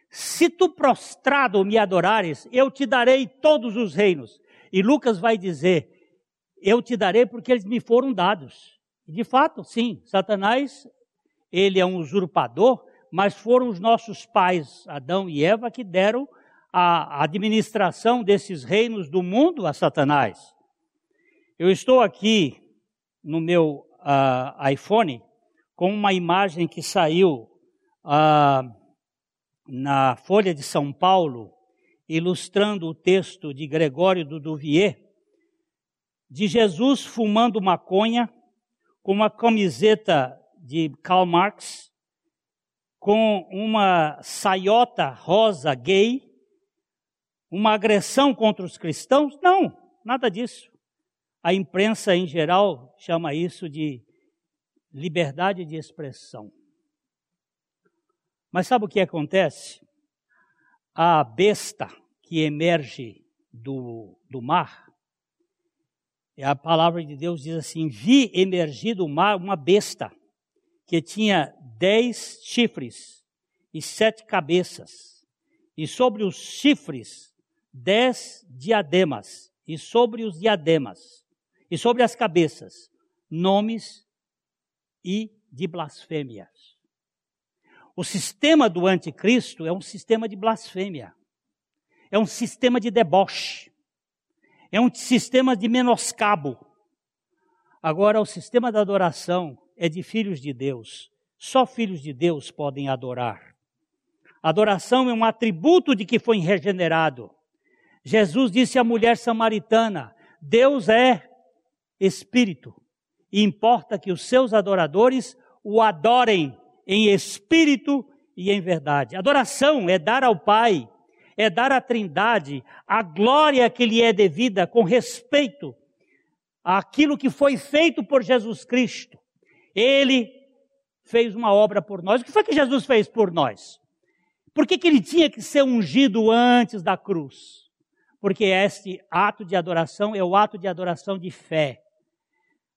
Se tu prostrado me adorares, eu te darei todos os reinos. E Lucas vai dizer: Eu te darei porque eles me foram dados. De fato, sim, Satanás, ele é um usurpador, mas foram os nossos pais, Adão e Eva, que deram a administração desses reinos do mundo a Satanás. Eu estou aqui no meu uh, iPhone com uma imagem que saiu uh, na Folha de São Paulo, ilustrando o texto de Gregório do Duvier, de Jesus fumando maconha com uma camiseta de Karl Marx, com uma saiota rosa gay, uma agressão contra os cristãos? Não, nada disso. A imprensa em geral chama isso de liberdade de expressão. Mas sabe o que acontece? A besta que emerge do, do mar, a palavra de Deus diz assim: Vi emergir do mar uma besta que tinha dez chifres e sete cabeças, e sobre os chifres dez diademas, e sobre os diademas, e sobre as cabeças, nomes e de blasfêmias. O sistema do anticristo é um sistema de blasfêmia, é um sistema de deboche, é um sistema de menoscabo. Agora, o sistema da adoração é de filhos de Deus. Só filhos de Deus podem adorar. Adoração é um atributo de que foi regenerado. Jesus disse à mulher samaritana: Deus é espírito, e importa que os seus adoradores o adorem em espírito e em verdade. Adoração é dar ao Pai, é dar à Trindade a glória que lhe é devida com respeito àquilo que foi feito por Jesus Cristo. Ele fez uma obra por nós. O que foi que Jesus fez por nós? Por que, que ele tinha que ser ungido antes da cruz? Porque este ato de adoração é o ato de adoração de fé.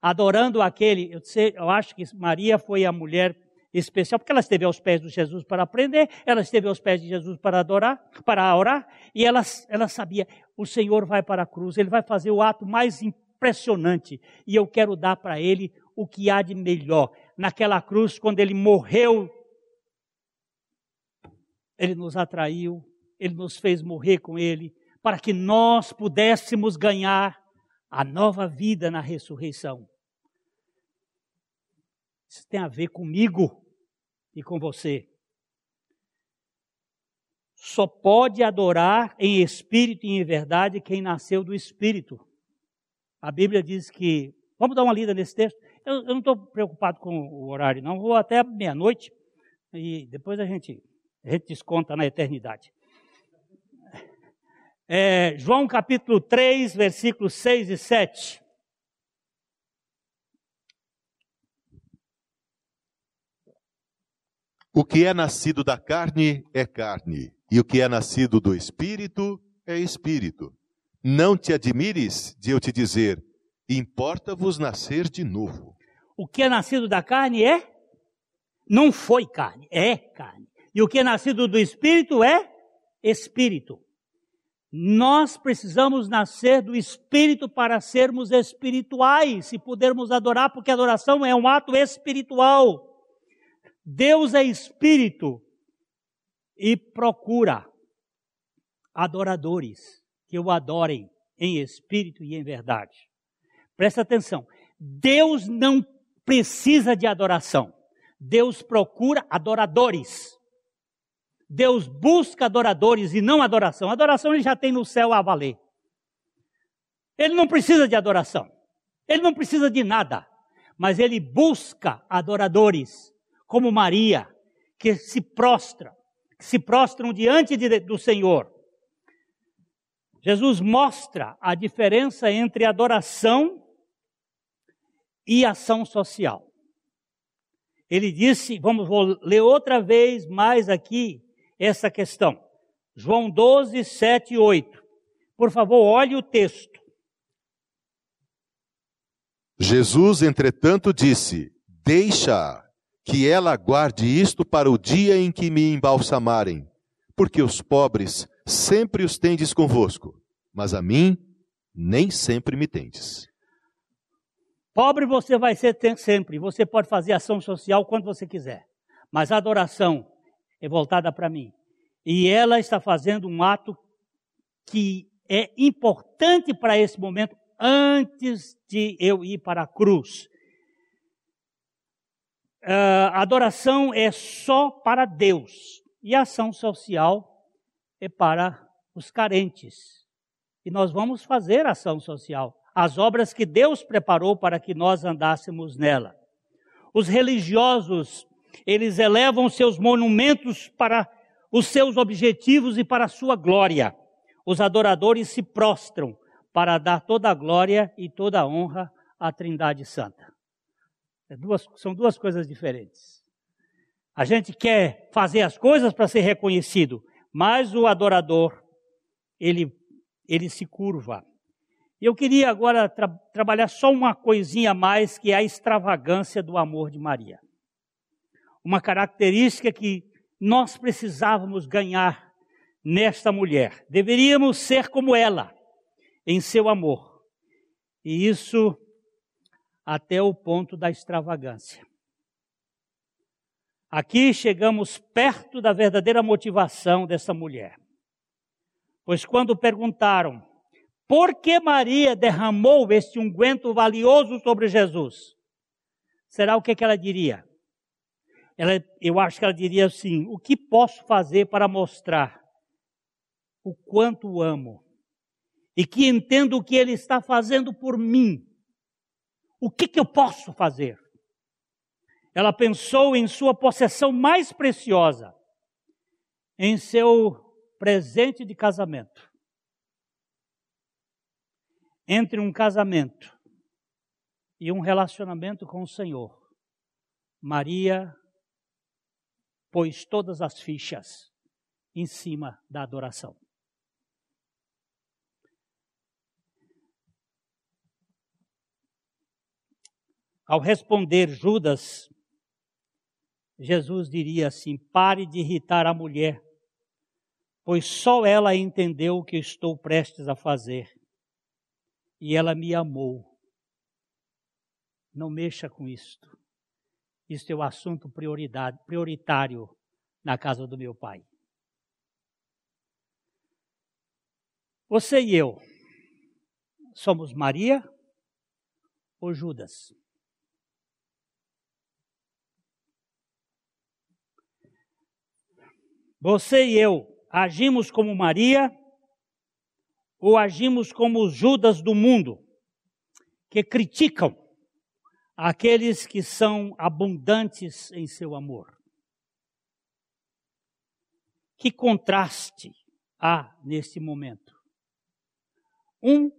Adorando aquele, eu, sei, eu acho que Maria foi a mulher especial, porque ela esteve aos pés de Jesus para aprender, ela esteve aos pés de Jesus para adorar, para orar, e ela, ela sabia, o Senhor vai para a cruz, ele vai fazer o ato mais impressionante, e eu quero dar para ele o que há de melhor. Naquela cruz, quando ele morreu, ele nos atraiu, ele nos fez morrer com ele, para que nós pudéssemos ganhar a nova vida na ressurreição. Isso tem a ver comigo e com você. Só pode adorar em espírito e em verdade quem nasceu do espírito. A Bíblia diz que. Vamos dar uma lida nesse texto? Eu, eu não estou preocupado com o horário, não. Vou até meia-noite e depois a gente, a gente desconta na eternidade. É, João capítulo 3, versículos 6 e 7. O que é nascido da carne é carne, e o que é nascido do espírito é espírito. Não te admires de eu te dizer, importa-vos nascer de novo. O que é nascido da carne é? Não foi carne, é carne. E o que é nascido do espírito é espírito. Nós precisamos nascer do espírito para sermos espirituais e podermos adorar, porque adoração é um ato espiritual. Deus é espírito e procura adoradores que o adorem em espírito e em verdade. Presta atenção. Deus não precisa de adoração. Deus procura adoradores. Deus busca adoradores e não adoração. Adoração ele já tem no céu a valer. Ele não precisa de adoração. Ele não precisa de nada. Mas ele busca adoradores, como Maria, que se prostra, que se prostram diante de, do Senhor. Jesus mostra a diferença entre adoração e ação social. Ele disse, vamos vou ler outra vez mais aqui essa questão. João 12, 7 e 8. Por favor, olhe o texto. Jesus, entretanto, disse: Deixa que ela guarde isto para o dia em que me embalsamarem, porque os pobres sempre os tendes convosco, mas a mim nem sempre me tendes. Pobre você vai ser sempre, você pode fazer ação social quando você quiser, mas a adoração é voltada para mim. E ela está fazendo um ato que é importante para esse momento antes de eu ir para a cruz. Uh, adoração é só para Deus e a ação social é para os carentes. E nós vamos fazer ação social, as obras que Deus preparou para que nós andássemos nela. Os religiosos, eles elevam seus monumentos para os seus objetivos e para a sua glória. Os adoradores se prostram para dar toda a glória e toda a honra à Trindade Santa. É duas, são duas coisas diferentes. A gente quer fazer as coisas para ser reconhecido, mas o adorador, ele, ele se curva. Eu queria agora tra trabalhar só uma coisinha a mais, que é a extravagância do amor de Maria. Uma característica que nós precisávamos ganhar nesta mulher. Deveríamos ser como ela em seu amor. E isso até o ponto da extravagância. Aqui chegamos perto da verdadeira motivação dessa mulher. Pois quando perguntaram por que Maria derramou este unguento valioso sobre Jesus, será o que, que ela diria? Ela, eu acho que ela diria assim: o que posso fazer para mostrar o quanto amo e que entendo o que Ele está fazendo por mim? O que, que eu posso fazer? Ela pensou em sua possessão mais preciosa, em seu presente de casamento. Entre um casamento e um relacionamento com o Senhor, Maria pôs todas as fichas em cima da adoração. Ao responder Judas, Jesus diria assim: pare de irritar a mulher, pois só ela entendeu o que estou prestes a fazer. E ela me amou. Não mexa com isto. Isto é o assunto prioritário na casa do meu pai. Você e eu somos Maria ou Judas? Você e eu agimos como Maria ou agimos como os Judas do mundo, que criticam aqueles que são abundantes em seu amor? Que contraste há neste momento? Um,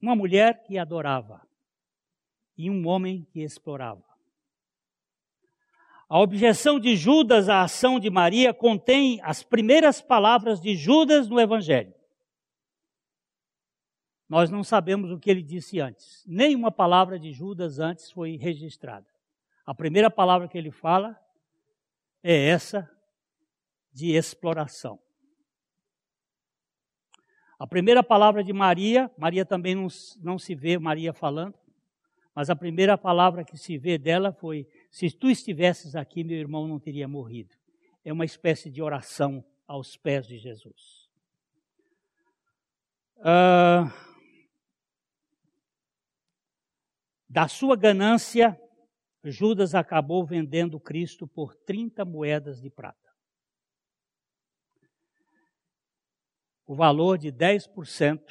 uma mulher que adorava e um homem que explorava. A objeção de Judas à ação de Maria contém as primeiras palavras de Judas no Evangelho. Nós não sabemos o que ele disse antes. Nenhuma palavra de Judas antes foi registrada. A primeira palavra que ele fala é essa de exploração. A primeira palavra de Maria, Maria também não, não se vê Maria falando, mas a primeira palavra que se vê dela foi se tu estivesses aqui, meu irmão não teria morrido. É uma espécie de oração aos pés de Jesus. Uh, da sua ganância, Judas acabou vendendo Cristo por 30 moedas de prata. O valor de 10%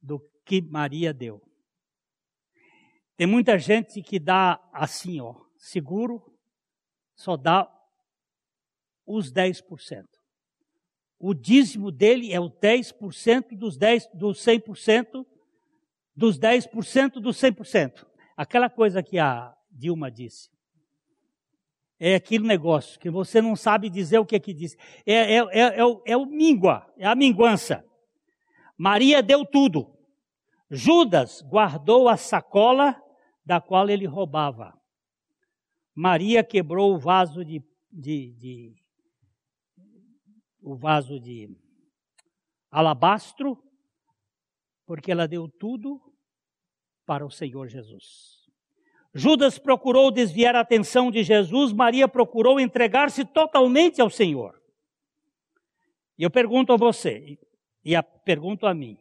do que Maria deu. Tem muita gente que dá assim, ó, seguro, só dá os 10%. O dízimo dele é o 10% dos 10 dos 100% dos 10% dos 100%. Aquela coisa que a Dilma disse. É aquele negócio que você não sabe dizer o que é que disse. É, é, é, é, o, é o míngua, é a minguança. Maria deu tudo. Judas guardou a sacola da qual ele roubava. Maria quebrou o vaso de, de, de o vaso de alabastro, porque ela deu tudo para o Senhor Jesus. Judas procurou desviar a atenção de Jesus, Maria procurou entregar-se totalmente ao Senhor. E eu pergunto a você, e a, pergunto a mim: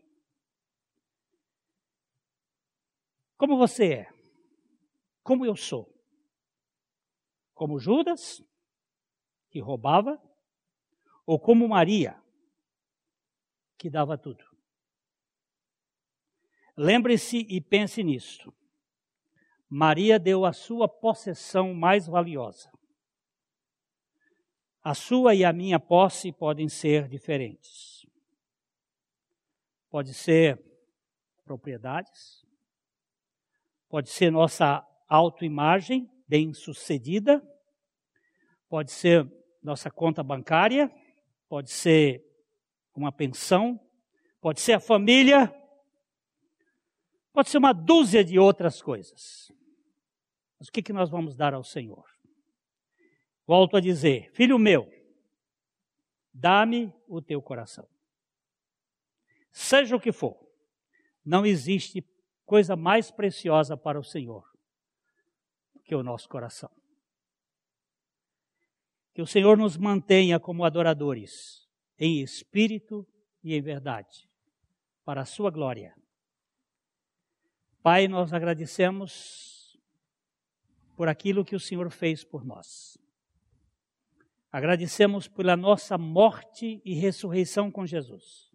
como você é? Como eu sou? Como Judas, que roubava, ou como Maria, que dava tudo? Lembre-se e pense nisso. Maria deu a sua possessão mais valiosa. A sua e a minha posse podem ser diferentes. Pode ser propriedades, pode ser nossa autoimagem bem sucedida, pode ser nossa conta bancária, pode ser uma pensão, pode ser a família, pode ser uma dúzia de outras coisas. Mas o que, que nós vamos dar ao Senhor? Volto a dizer, filho meu, dá-me o teu coração. Seja o que for, não existe coisa mais preciosa para o Senhor que o nosso coração. Que o Senhor nos mantenha como adoradores, em espírito e em verdade, para a sua glória. Pai, nós agradecemos por aquilo que o Senhor fez por nós. Agradecemos pela nossa morte e ressurreição com Jesus.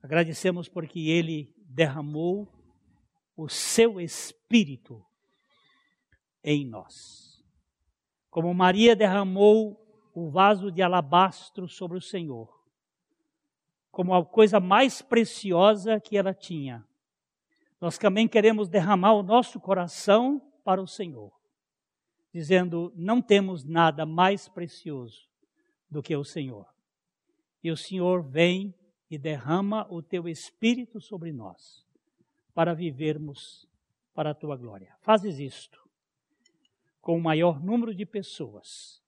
Agradecemos porque Ele derramou o seu Espírito em nós. Como Maria derramou o vaso de alabastro sobre o Senhor, como a coisa mais preciosa que ela tinha. Nós também queremos derramar o nosso coração para o Senhor, dizendo: Não temos nada mais precioso do que o Senhor. E o Senhor vem e derrama o teu espírito sobre nós, para vivermos para a tua glória. Fazes isto com o maior número de pessoas,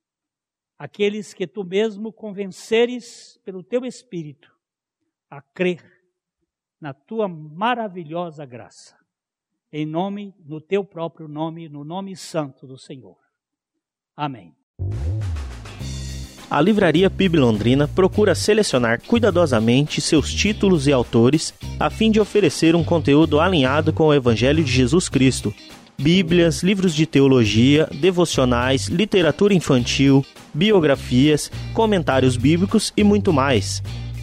aqueles que tu mesmo convenceres pelo teu espírito a crer na tua maravilhosa graça em nome, no teu próprio nome, no nome santo do Senhor. Amém. A Livraria PIB Londrina procura selecionar cuidadosamente seus títulos e autores a fim de oferecer um conteúdo alinhado com o Evangelho de Jesus Cristo. Bíblias, livros de teologia, devocionais, literatura infantil, biografias, comentários bíblicos e muito mais.